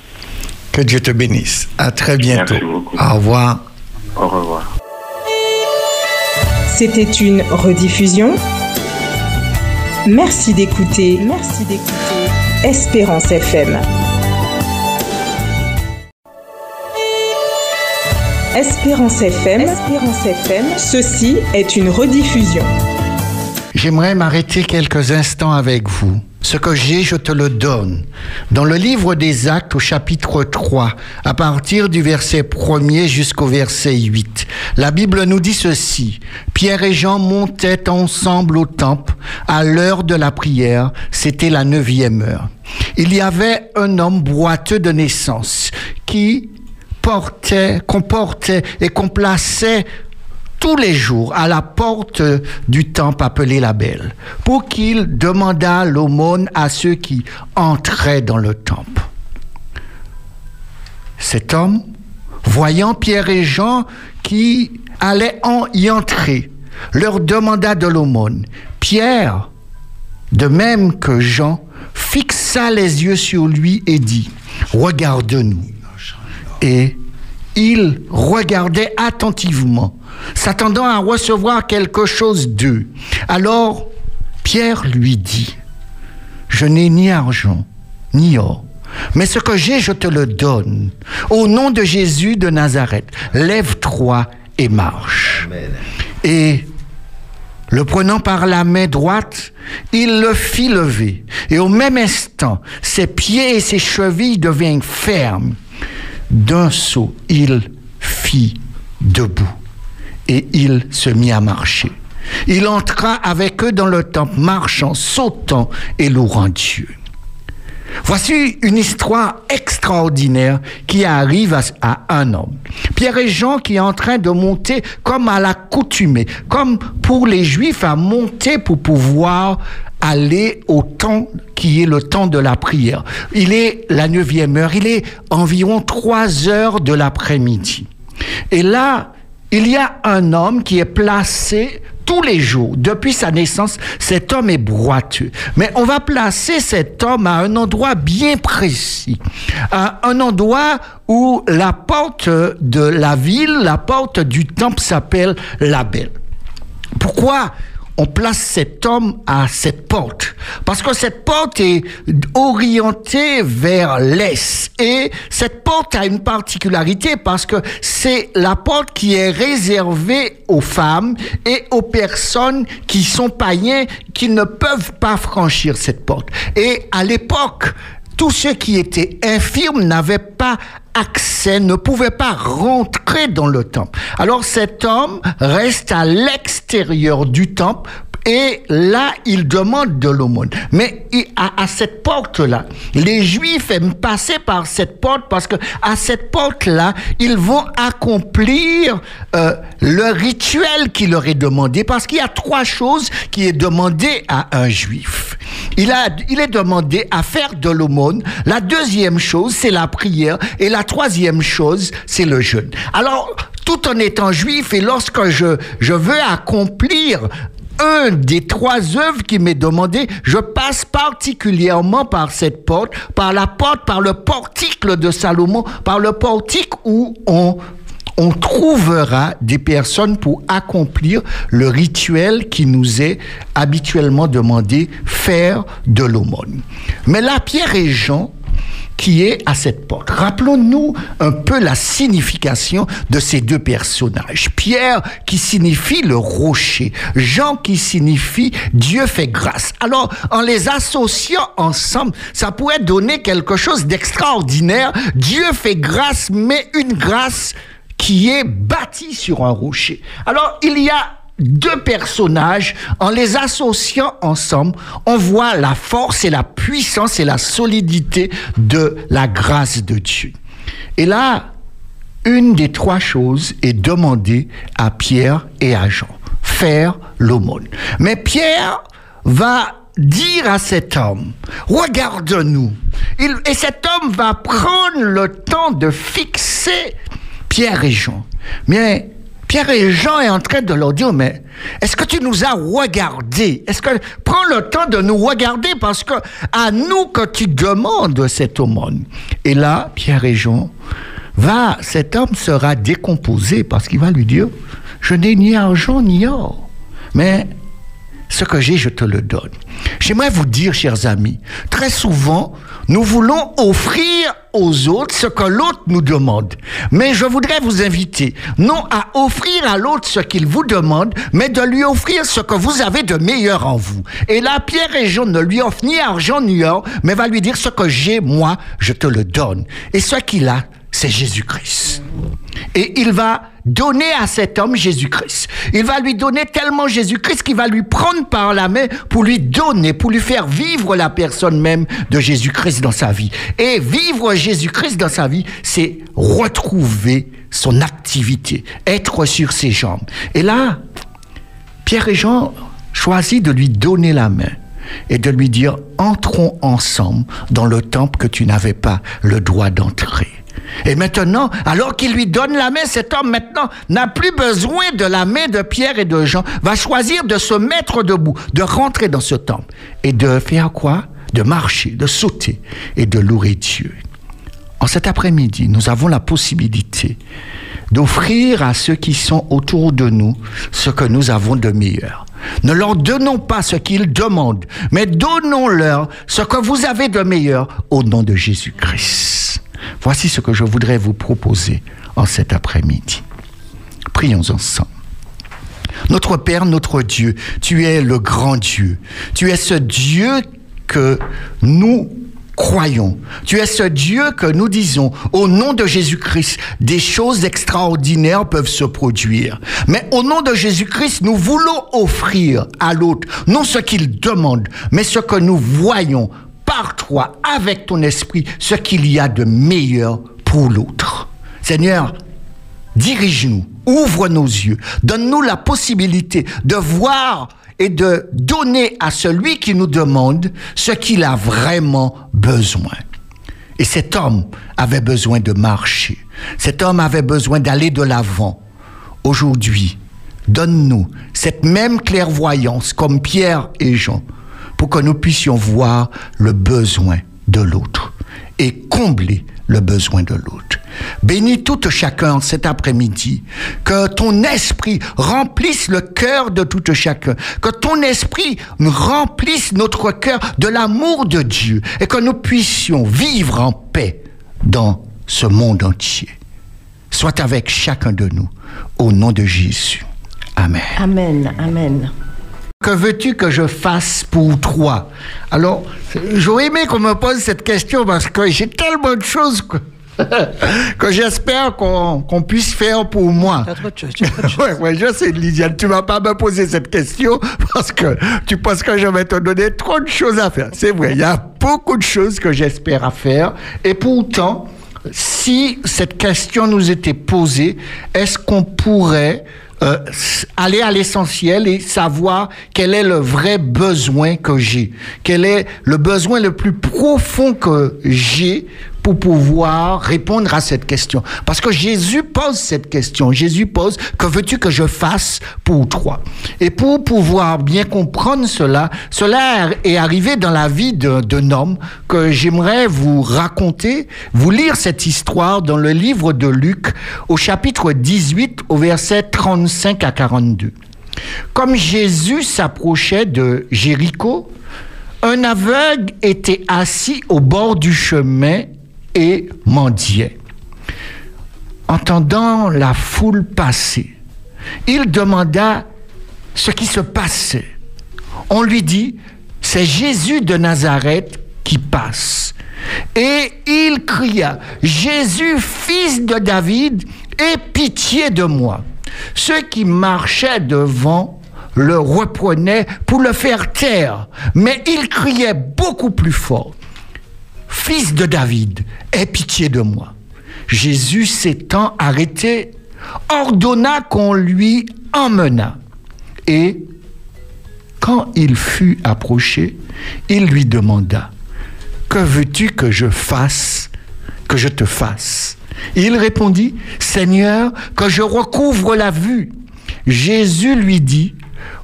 Que Dieu te bénisse. À très bientôt. Merci beaucoup. Au revoir. Au revoir. C'était une rediffusion. Merci d'écouter. Merci d'écouter. Espérance FM. Espérance FM. Espérance FM. Ceci est une rediffusion. J'aimerais m'arrêter quelques instants avec vous. Ce que j'ai, je te le donne. Dans le livre des Actes au chapitre 3, à partir du verset 1er jusqu'au verset 8, la Bible nous dit ceci. Pierre et Jean montaient ensemble au temple à l'heure de la prière, c'était la neuvième heure. Il y avait un homme boiteux de naissance qui portait, qu'on portait et qu'on plaçait tous les jours à la porte du temple appelé la Belle, pour qu'il demandât l'aumône à ceux qui entraient dans le temple. Cet homme, voyant Pierre et Jean qui allaient en y entrer, leur demanda de l'aumône. Pierre, de même que Jean, fixa les yeux sur lui et dit, Regarde-nous. Il regardait attentivement, s'attendant à recevoir quelque chose d'eux. Alors Pierre lui dit, Je n'ai ni argent, ni or, mais ce que j'ai, je te le donne. Au nom de Jésus de Nazareth, lève-toi et marche. Et le prenant par la main droite, il le fit lever. Et au même instant, ses pieds et ses chevilles devinrent fermes. D'un saut, il fit debout et il se mit à marcher. Il entra avec eux dans le temple, marchant, sautant et louant Dieu. Voici une histoire extraordinaire qui arrive à, un homme. Pierre et Jean qui est en train de monter comme à l'accoutumée, comme pour les Juifs à monter pour pouvoir aller au temps qui est le temps de la prière. Il est la neuvième heure, il est environ trois heures de l'après-midi. Et là, il y a un homme qui est placé tous les jours, depuis sa naissance, cet homme est boiteux. Mais on va placer cet homme à un endroit bien précis, à un endroit où la porte de la ville, la porte du temple s'appelle la Belle. Pourquoi on place cet homme à cette porte. Parce que cette porte est orientée vers l'Est. Et cette porte a une particularité parce que c'est la porte qui est réservée aux femmes et aux personnes qui sont païens qui ne peuvent pas franchir cette porte. Et à l'époque, tous ceux qui étaient infirmes n'avaient pas accès, ne pouvaient pas rentrer dans le temple. Alors cet homme reste à l'extérieur du temple et là, il demande de l'aumône. Mais à, cette porte-là, les Juifs aiment passer par cette porte parce que à cette porte-là, ils vont accomplir euh, le rituel qui leur est demandé. Parce qu'il y a trois choses qui est demandé à un Juif. Il, a, il est demandé à faire de l'aumône. La deuxième chose, c'est la prière. Et la troisième chose, c'est le jeûne. Alors, tout en étant juif et lorsque je, je veux accomplir un des trois œuvres qui m'est demandé, je passe particulièrement par cette porte, par la porte, par le portique de Salomon, par le portique où on trouvera des personnes pour accomplir le rituel qui nous est habituellement demandé, faire de l'aumône. Mais là, Pierre et Jean qui est à cette porte. Rappelons-nous un peu la signification de ces deux personnages. Pierre qui signifie le rocher, Jean qui signifie Dieu fait grâce. Alors, en les associant ensemble, ça pourrait donner quelque chose d'extraordinaire. Dieu fait grâce, mais une grâce qui est bâtie sur un rocher. Alors, il y a deux personnages, en les associant ensemble, on voit la force et la puissance et la solidité de la grâce de Dieu. Et là, une des trois choses est demandée à Pierre et à Jean, faire l'aumône. Mais Pierre va dire à cet homme, regarde-nous. Et cet homme va prendre le temps de fixer Pierre et Jean. Mais Pierre et Jean est en train de leur dire, mais est-ce que tu nous as regardés? Est-ce que, prends le temps de nous regarder parce que à nous que tu demandes cette aumône. Et là, Pierre et Jean, va, cet homme sera décomposé parce qu'il va lui dire, je n'ai ni argent ni or, mais ce que j'ai, je te le donne. J'aimerais vous dire, chers amis, très souvent, nous voulons offrir aux autres ce que l'autre nous demande. Mais je voudrais vous inviter, non à offrir à l'autre ce qu'il vous demande, mais de lui offrir ce que vous avez de meilleur en vous. Et là, Pierre et Jean ne lui offrent ni argent ni or, mais va lui dire ce que j'ai, moi, je te le donne. Et ce qu'il a, c'est Jésus-Christ. Et il va donner à cet homme Jésus-Christ. Il va lui donner tellement Jésus-Christ qu'il va lui prendre par la main pour lui donner, pour lui faire vivre la personne même de Jésus-Christ dans sa vie. Et vivre Jésus-Christ dans sa vie, c'est retrouver son activité, être sur ses jambes. Et là, Pierre et Jean choisissent de lui donner la main et de lui dire, entrons ensemble dans le temple que tu n'avais pas le droit d'entrer. Et maintenant, alors qu'il lui donne la main, cet homme maintenant n'a plus besoin de la main de Pierre et de Jean, va choisir de se mettre debout, de rentrer dans ce temple et de faire quoi? De marcher, de sauter et de louer Dieu. En cet après-midi, nous avons la possibilité d'offrir à ceux qui sont autour de nous ce que nous avons de meilleur. Ne leur donnons pas ce qu'ils demandent, mais donnons-leur ce que vous avez de meilleur au nom de Jésus-Christ. Voici ce que je voudrais vous proposer en cet après-midi. Prions ensemble. Notre Père, notre Dieu, tu es le grand Dieu. Tu es ce Dieu que nous croyons. Tu es ce Dieu que nous disons, au nom de Jésus-Christ, des choses extraordinaires peuvent se produire. Mais au nom de Jésus-Christ, nous voulons offrir à l'autre, non ce qu'il demande, mais ce que nous voyons par toi, avec ton esprit, ce qu'il y a de meilleur pour l'autre. Seigneur, dirige-nous, ouvre nos yeux, donne-nous la possibilité de voir et de donner à celui qui nous demande ce qu'il a vraiment besoin. Et cet homme avait besoin de marcher. Cet homme avait besoin d'aller de l'avant. Aujourd'hui, donne-nous cette même clairvoyance comme Pierre et Jean pour que nous puissions voir le besoin de l'autre et combler le besoin de l'autre. Bénis tout chacun cet après-midi. Que ton esprit remplisse le cœur de tout chacun. Que ton esprit remplisse notre cœur de l'amour de Dieu et que nous puissions vivre en paix dans ce monde entier. Soit avec chacun de nous. Au nom de Jésus. Amen. Amen. Amen. Que veux-tu que je fasse pour toi? Alors, j'aurais aimé qu'on me pose cette question parce que j'ai tellement de choses que, que j'espère qu'on puisse faire pour moi. Ouais, ouais, je sais, Lydiane, tu vas pas me poser cette question parce que tu penses que je vais te donner trop de choses à faire. C'est vrai, il y a beaucoup de choses que j'espère à faire. Et pourtant, si cette question nous était posée, est-ce qu'on pourrait euh, aller à l'essentiel et savoir quel est le vrai besoin que j'ai, quel est le besoin le plus profond que j'ai pour pouvoir répondre à cette question. Parce que Jésus pose cette question. Jésus pose, que veux-tu que je fasse pour toi? Et pour pouvoir bien comprendre cela, cela est arrivé dans la vie d'un homme que j'aimerais vous raconter, vous lire cette histoire dans le livre de Luc au chapitre 18 au verset 35 à 42. Comme Jésus s'approchait de Jéricho, un aveugle était assis au bord du chemin et mendiait. Entendant la foule passer, il demanda ce qui se passait. On lui dit, c'est Jésus de Nazareth qui passe. Et il cria, Jésus, fils de David, aie pitié de moi. Ceux qui marchaient devant le reprenaient pour le faire taire, mais il criait beaucoup plus fort. Fils de David, aie pitié de moi. Jésus s'étant arrêté, ordonna qu'on lui emmena. Et quand il fut approché, il lui demanda, Que veux-tu que je fasse, que je te fasse? Il répondit, Seigneur, que je recouvre la vue. Jésus lui dit,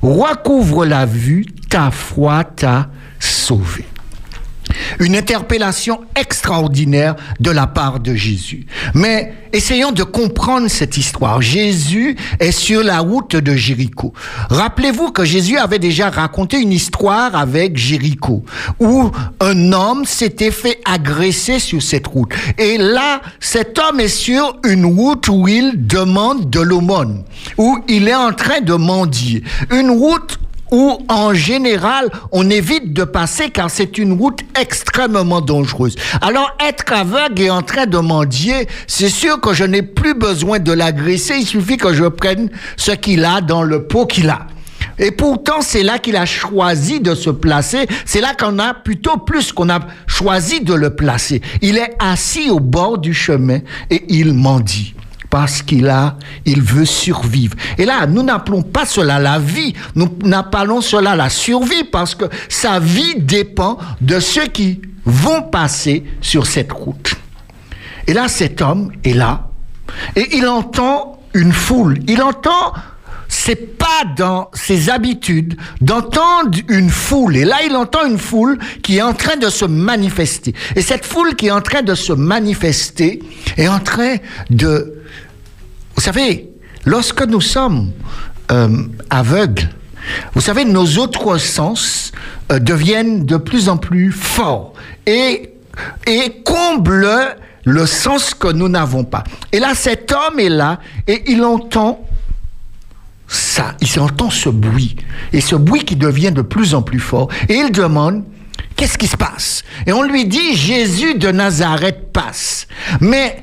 Recouvre la vue, ta foi t'a sauvé. Une interpellation extraordinaire de la part de Jésus. Mais essayons de comprendre cette histoire. Jésus est sur la route de Jéricho. Rappelez-vous que Jésus avait déjà raconté une histoire avec Jéricho, où un homme s'était fait agresser sur cette route. Et là, cet homme est sur une route où il demande de l'aumône, où il est en train de mendier. Une route où en général on évite de passer car c'est une route extrêmement dangereuse. Alors être aveugle et en train de mendier, c'est sûr que je n'ai plus besoin de l'agresser, il suffit que je prenne ce qu'il a dans le pot qu'il a. Et pourtant, c'est là qu'il a choisi de se placer. C'est là qu'on a plutôt plus qu'on a choisi de le placer. Il est assis au bord du chemin et il mendie parce qu'il a, il veut survivre. Et là, nous n'appelons pas cela la vie, nous n'appelons cela la survie parce que sa vie dépend de ceux qui vont passer sur cette route. Et là, cet homme est là et il entend une foule. Il entend, c'est pas dans ses habitudes d'entendre une foule. Et là, il entend une foule qui est en train de se manifester. Et cette foule qui est en train de se manifester est en train de vous savez, lorsque nous sommes euh, aveugles, vous savez, nos autres sens euh, deviennent de plus en plus forts et, et comblent le sens que nous n'avons pas. Et là, cet homme est là et il entend ça, il entend ce bruit, et ce bruit qui devient de plus en plus fort, et il demande, qu'est-ce qui se passe? Et on lui dit, Jésus de Nazareth passe. Mais,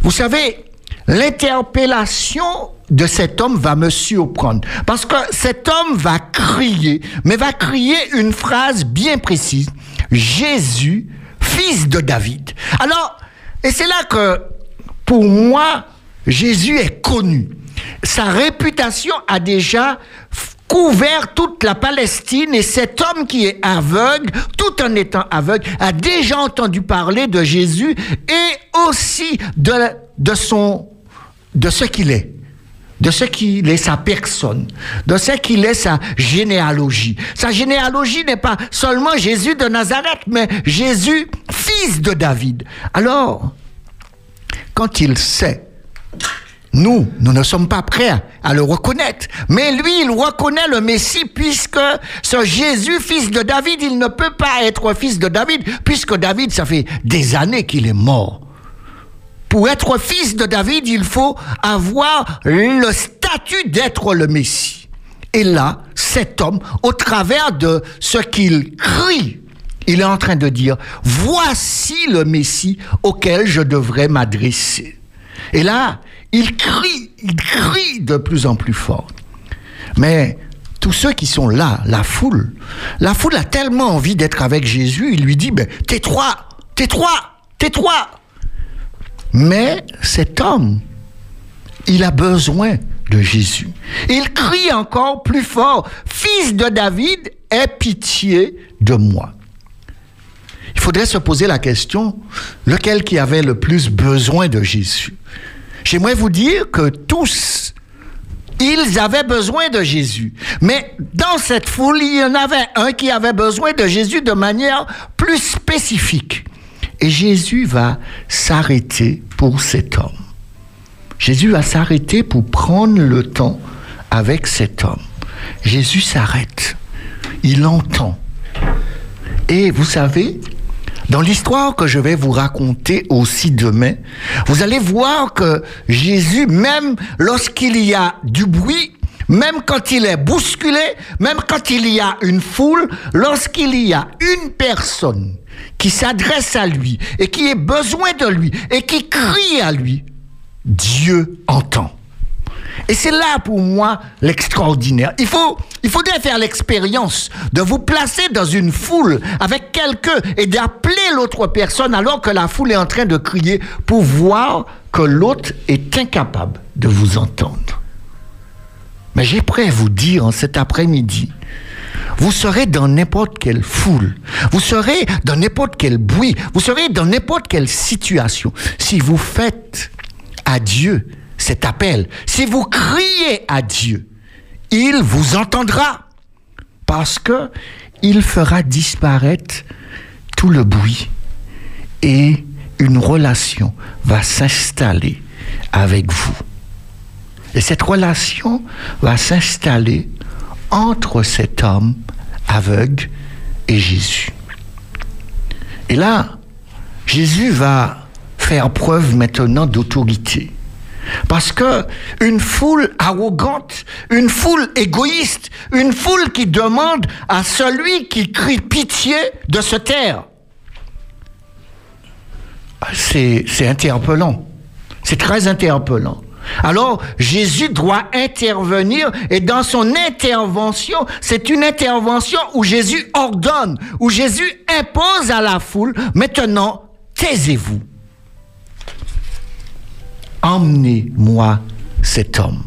vous savez, l'interpellation de cet homme va me surprendre. Parce que cet homme va crier, mais va crier une phrase bien précise. Jésus, fils de David. Alors, et c'est là que, pour moi, Jésus est connu. Sa réputation a déjà couvert toute la Palestine et cet homme qui est aveugle, tout en étant aveugle, a déjà entendu parler de Jésus et aussi de, de son de ce qu'il est. de ce qu'il est sa personne, de ce qu'il est sa généalogie. Sa généalogie n'est pas seulement Jésus de Nazareth, mais Jésus, fils de David. Alors, quand il sait, nous, nous ne sommes pas prêts à le reconnaître, mais lui, il reconnaît le Messie puisque ce Jésus, fils de David, il ne peut pas être fils de David, puisque David, ça fait des années qu'il est mort. Pour être fils de David, il faut avoir le statut d'être le Messie. Et là, cet homme, au travers de ce qu'il crie, il est en train de dire, voici le Messie auquel je devrais m'adresser. Et là, il crie, il crie de plus en plus fort. Mais tous ceux qui sont là, la foule, la foule a tellement envie d'être avec Jésus, il lui dit, ben, tais-toi, tais-toi, tais-toi. Mais cet homme, il a besoin de Jésus. Il crie encore plus fort, Fils de David, aie pitié de moi. Il faudrait se poser la question, lequel qui avait le plus besoin de Jésus? J'aimerais vous dire que tous, ils avaient besoin de Jésus. Mais dans cette foule, il y en avait un qui avait besoin de Jésus de manière plus spécifique. Et Jésus va s'arrêter pour cet homme. Jésus va s'arrêter pour prendre le temps avec cet homme. Jésus s'arrête. Il entend. Et vous savez, dans l'histoire que je vais vous raconter aussi demain, vous allez voir que Jésus, même lorsqu'il y a du bruit, même quand il est bousculé, même quand il y a une foule, lorsqu'il y a une personne qui s'adresse à lui et qui a besoin de lui et qui crie à lui, Dieu entend. Et c'est là pour moi l'extraordinaire. Il faut, il faudrait faire l'expérience de vous placer dans une foule avec quelqu'un et d'appeler l'autre personne alors que la foule est en train de crier pour voir que l'autre est incapable de vous entendre. Mais j'ai prêt à vous dire en cet après-midi, vous serez dans n'importe quelle foule, vous serez dans n'importe quel bruit, vous serez dans n'importe quelle situation. Si vous faites à Dieu cet appel, si vous criez à Dieu, il vous entendra parce que il fera disparaître tout le bruit et une relation va s'installer avec vous. Et cette relation va s'installer entre cet homme aveugle et Jésus. Et là, Jésus va faire preuve maintenant d'autorité. Parce que une foule arrogante, une foule égoïste, une foule qui demande à celui qui crie pitié de se taire, c'est interpellant. C'est très interpellant. Alors Jésus doit intervenir et dans son intervention, c'est une intervention où Jésus ordonne, où Jésus impose à la foule, maintenant, taisez-vous. Emmenez-moi cet homme.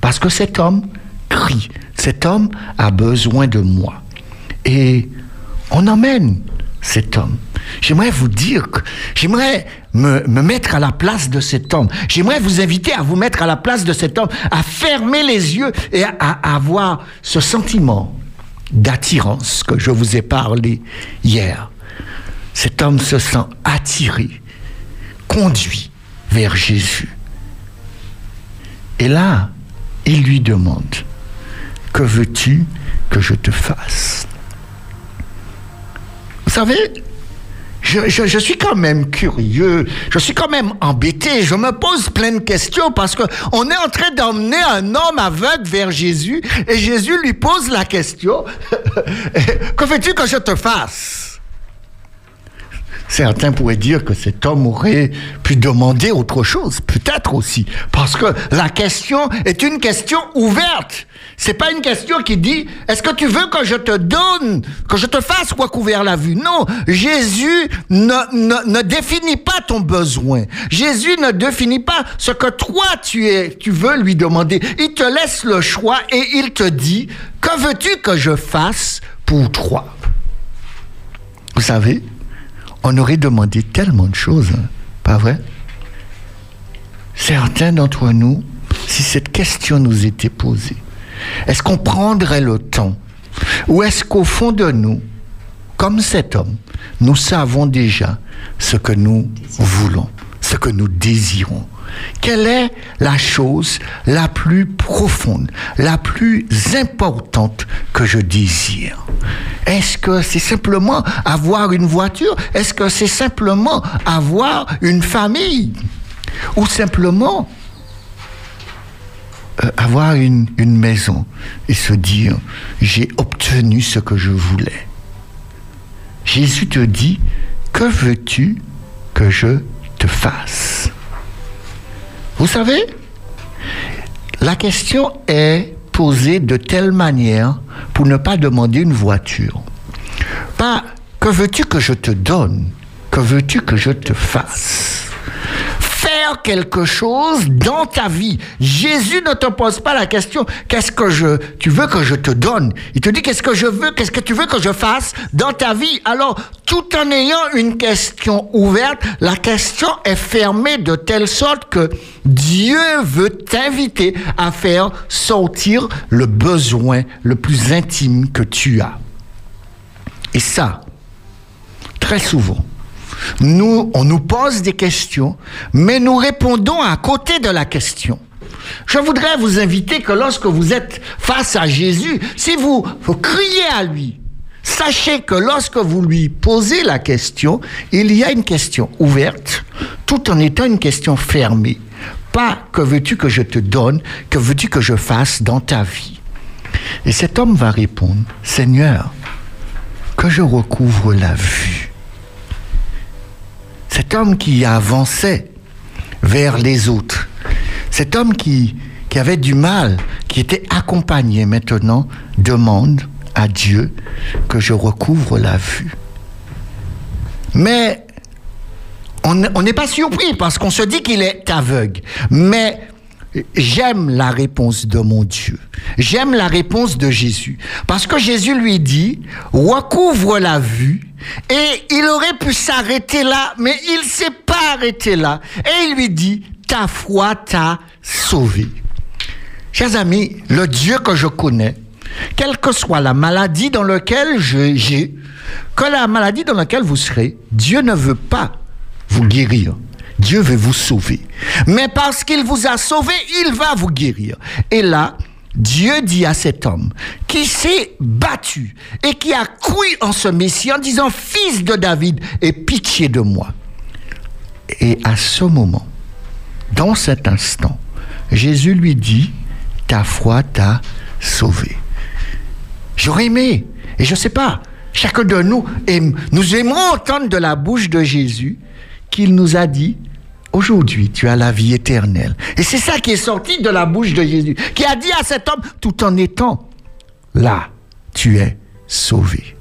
Parce que cet homme crie, cet homme a besoin de moi. Et on emmène cet homme. J'aimerais vous dire que j'aimerais me, mettre à la place de cet homme. J'aimerais vous inviter à vous mettre à la place de cet homme, à fermer les yeux et à, à avoir ce sentiment d'attirance que je vous ai parlé hier. Cet homme se sent attiré, conduit vers Jésus. Et là, il lui demande, que veux-tu que je te fasse? Vous savez, je, suis quand même curieux, je suis quand même embêté, je me pose plein de questions parce que on est en train d'emmener un homme aveugle vers Jésus et Jésus lui pose la question Que veux-tu que je te fasse? Certains pourraient dire que cet homme aurait pu demander autre chose, peut-être aussi, parce que la question est une question ouverte. C'est pas une question qui dit est-ce que tu veux que je te donne, que je te fasse quoi couvert la vue? Non, Jésus ne, ne, définit pas ton besoin. Jésus ne définit pas ce que toi tu es, tu veux lui demander. Il te laisse le choix et il te dit que veux-tu que je fasse pour toi? Vous savez, on aurait demandé tellement de choses, pas vrai? Certains d'entre nous, si cette question nous était posée Est-ce qu'on prendrait le temps? Ou est-ce qu'au fond de nous, comme cet homme, nous savons déjà ce que nous voulons, ce que nous désirons? Quelle est la chose la plus profonde, la plus importante que je désire? Est-ce que c'est simplement avoir une voiture? Est-ce que c'est simplement avoir une famille? Ou simplement euh, avoir une, une maison et se dire, j'ai obtenu ce que je voulais. Jésus te dit, que veux-tu que je te fasse? Vous savez, la question est posée de telle manière pour ne pas demander une voiture. Pas que veux-tu que je te donne, que veux-tu que je te fasse? Quelque chose dans ta vie. Jésus ne te pose pas la question qu'est-ce que je tu veux que je te donne? Il te dit qu'est-ce que je veux, qu'est-ce que tu veux que je fasse dans ta vie? Alors, tout en ayant une question ouverte, la question est fermée de telle sorte que Dieu veut t'inviter à faire sortir le besoin le plus intime que tu as. Et ça, très souvent, nous, on nous pose des questions, mais nous répondons à côté de la question. Je voudrais vous inviter que lorsque vous êtes face à Jésus, si vous, criez à lui, sachez que lorsque vous lui posez la question, il y a une question ouverte, tout en étant une question fermée. Pas que veux-tu que je te donne, que veux-tu que je fasse dans ta vie? Et cet homme va répondre, Seigneur, que je recouvre la vue cet homme qui avançait vers les autres, cet homme qui, avait du mal, qui était accompagné maintenant, demande à Dieu que je recouvre la vue. Mais on n'est pas surpris parce qu'on se dit qu'il est aveugle. Mais j'aime la réponse de mon Dieu. J'aime la réponse de Jésus. Parce que Jésus lui dit, recouvre la vue. Et il aurait pu s'arrêter là, mais il s'est pas arrêté là. Et il lui dit, ta foi t'a sauvé. Chers amis, le Dieu que je connais, quelle que soit la maladie dans laquelle j'ai, que la maladie dans laquelle vous serez, Dieu ne veut pas vous guérir. Dieu veut vous sauver. Mais parce qu'il vous a sauvé, il va vous guérir. Et là, Dieu dit à cet homme qui s'est battu et qui a cru en ce Messie en disant, Fils de David, aie pitié de moi. Et à ce moment, dans cet instant, Jésus lui dit, ta foi t'a sauvé. J'aurais aimé, et je ne sais pas, chacun de nous, aime, nous aimons entendre de la bouche de Jésus qu'il nous a dit, Aujourd'hui, tu as la vie éternelle. Et c'est ça qui est sorti de la bouche de Jésus, qui a dit à cet homme, tout en étant là, tu es sauvé.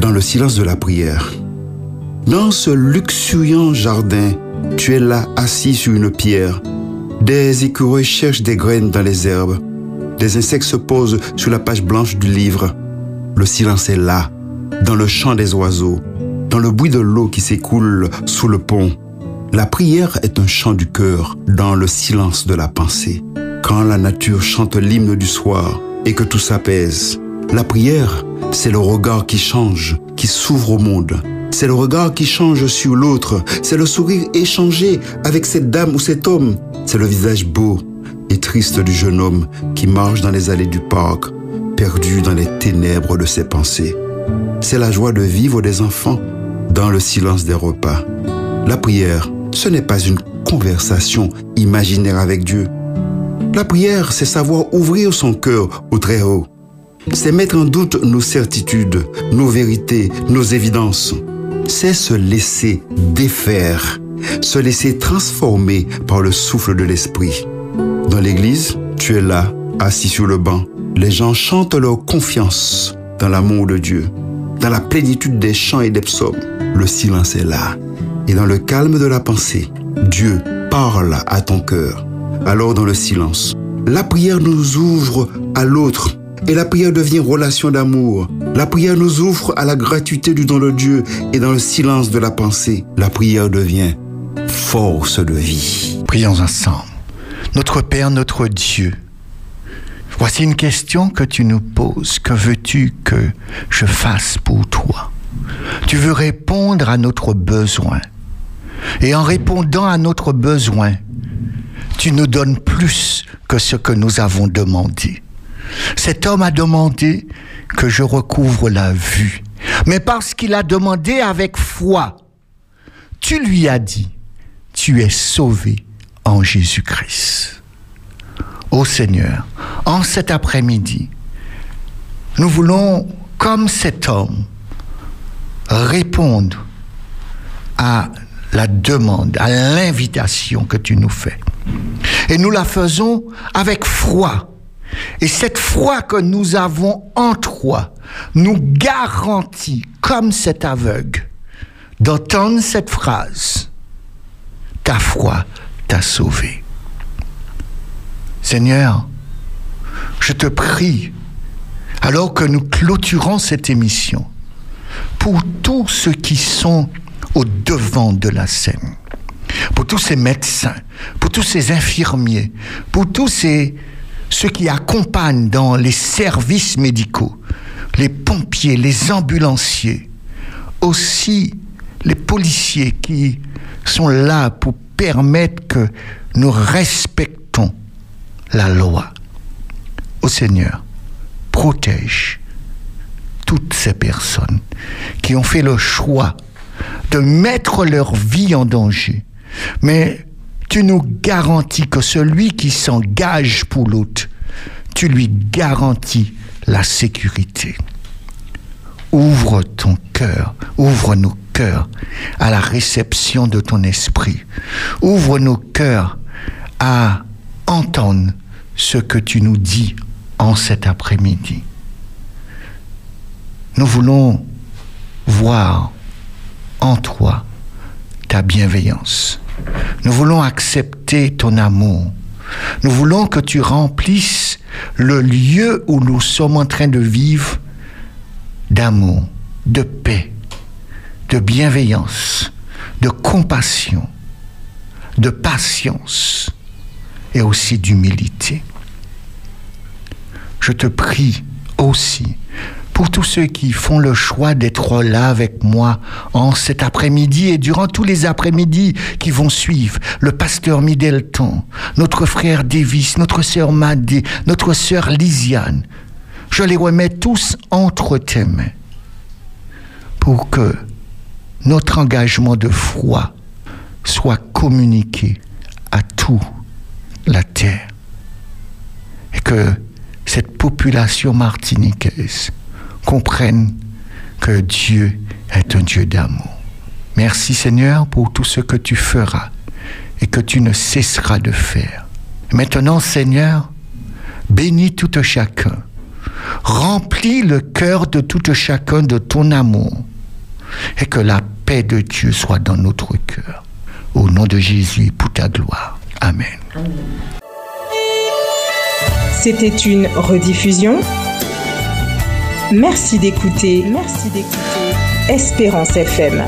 Dans le silence de la prière, dans ce luxuriant jardin, tu es là assis sur une pierre. Des écureuils cherchent des graines dans les herbes des insectes se posent sur la page blanche du livre. Le silence est là, dans le chant des oiseaux, dans le bruit de l'eau qui s'écoule sous le pont. La prière est un chant du cœur dans le silence de la pensée. Quand la nature chante l'hymne du soir et que tout s'apaise. La prière, c'est le regard qui change, qui s'ouvre au monde. C'est le regard qui change sur l'autre. C'est le sourire échangé avec cette dame ou cet homme. C'est le visage beau et triste du jeune homme qui marche dans les allées du parc, perdu dans les ténèbres de ses pensées. C'est la joie de vivre des enfants dans le silence des repas. La prière, ce n'est pas une conversation imaginaire avec Dieu. La prière, c'est savoir ouvrir son cœur au Très-Haut. C'est mettre en doute nos certitudes, nos vérités, nos évidences. C'est se laisser défaire, se laisser transformer par le souffle de l'Esprit. Dans l'église, tu es là, assis sur le banc. Les gens chantent leur confiance dans l'amour de Dieu, dans la plénitude des chants et des psaumes. Le silence est là. Et dans le calme de la pensée, Dieu parle à ton cœur. Alors dans le silence, la prière nous ouvre à l'autre, Et la prière devient relation d'amour. La prière nous ouvre à la gratuité du don de Dieu et dans le silence de la pensée, la prière devient force de vie. Prions ensemble. Notre Père, notre Dieu, voici une question que tu nous poses. Que veux-tu que je fasse pour toi? Tu veux répondre à notre besoin. Et en répondant à notre besoin, tu nous donnes plus que ce que nous avons demandé. Cet homme a demandé que je recouvre la vue. Mais parce qu'il a demandé avec foi, tu lui as dit, tu es sauvé en Jésus-Christ. Ô Seigneur, en cet après-midi, nous voulons, comme cet homme, répondre à la demande, à l'invitation que tu nous fais. Et nous la faisons avec foi. Et cette foi que nous avons en toi nous garantit, comme cet aveugle, d'entendre cette phrase. Ta foi sauvé. Seigneur, je te prie, alors que nous clôturons cette émission, pour tous ceux qui sont au devant de la scène, pour tous ces médecins, pour tous ces infirmiers, pour tous ces, ceux qui accompagnent dans les services médicaux, les pompiers, les ambulanciers, aussi les policiers qui sont là pour permettre que nous respectons la loi. Au Seigneur, protège toutes ces personnes qui ont fait le choix de mettre leur vie en danger. Mais tu nous garantis que celui qui s'engage pour l'autre, tu lui garantis la sécurité. Ouvre ton cœur, ouvre nos à la réception de ton esprit. Ouvre nos cœurs à entendre ce que tu nous dis en cet après-midi. Nous voulons voir en toi ta bienveillance. Nous voulons accepter ton amour. Nous voulons que tu remplisses le lieu où nous sommes en train de vivre d'amour, de paix, de bienveillance, de compassion, de patience et aussi d'humilité. Je te prie aussi pour tous ceux qui font le choix d'être là avec moi en cet après-midi et durant tous les après-midi qui vont suivre, le pasteur Middleton, notre frère Davis, notre sœur Madé, notre sœur Lisiane, je les remets tous entre tes mains pour que notre engagement de foi soit communiqué à toute la terre et que cette population martiniquaise comprennent que Dieu est un Dieu d'amour. Merci Seigneur pour tout ce que tu feras et que tu ne cesseras de faire. Maintenant Seigneur, bénis tout chacun. Remplis le cœur de tout chacun de ton amour et que la paix de Dieu soit dans notre cœur. Au nom de Jésus, pour ta gloire. Amen. C'était une rediffusion Merci d'écouter. Merci d'écouter. Espérance FM.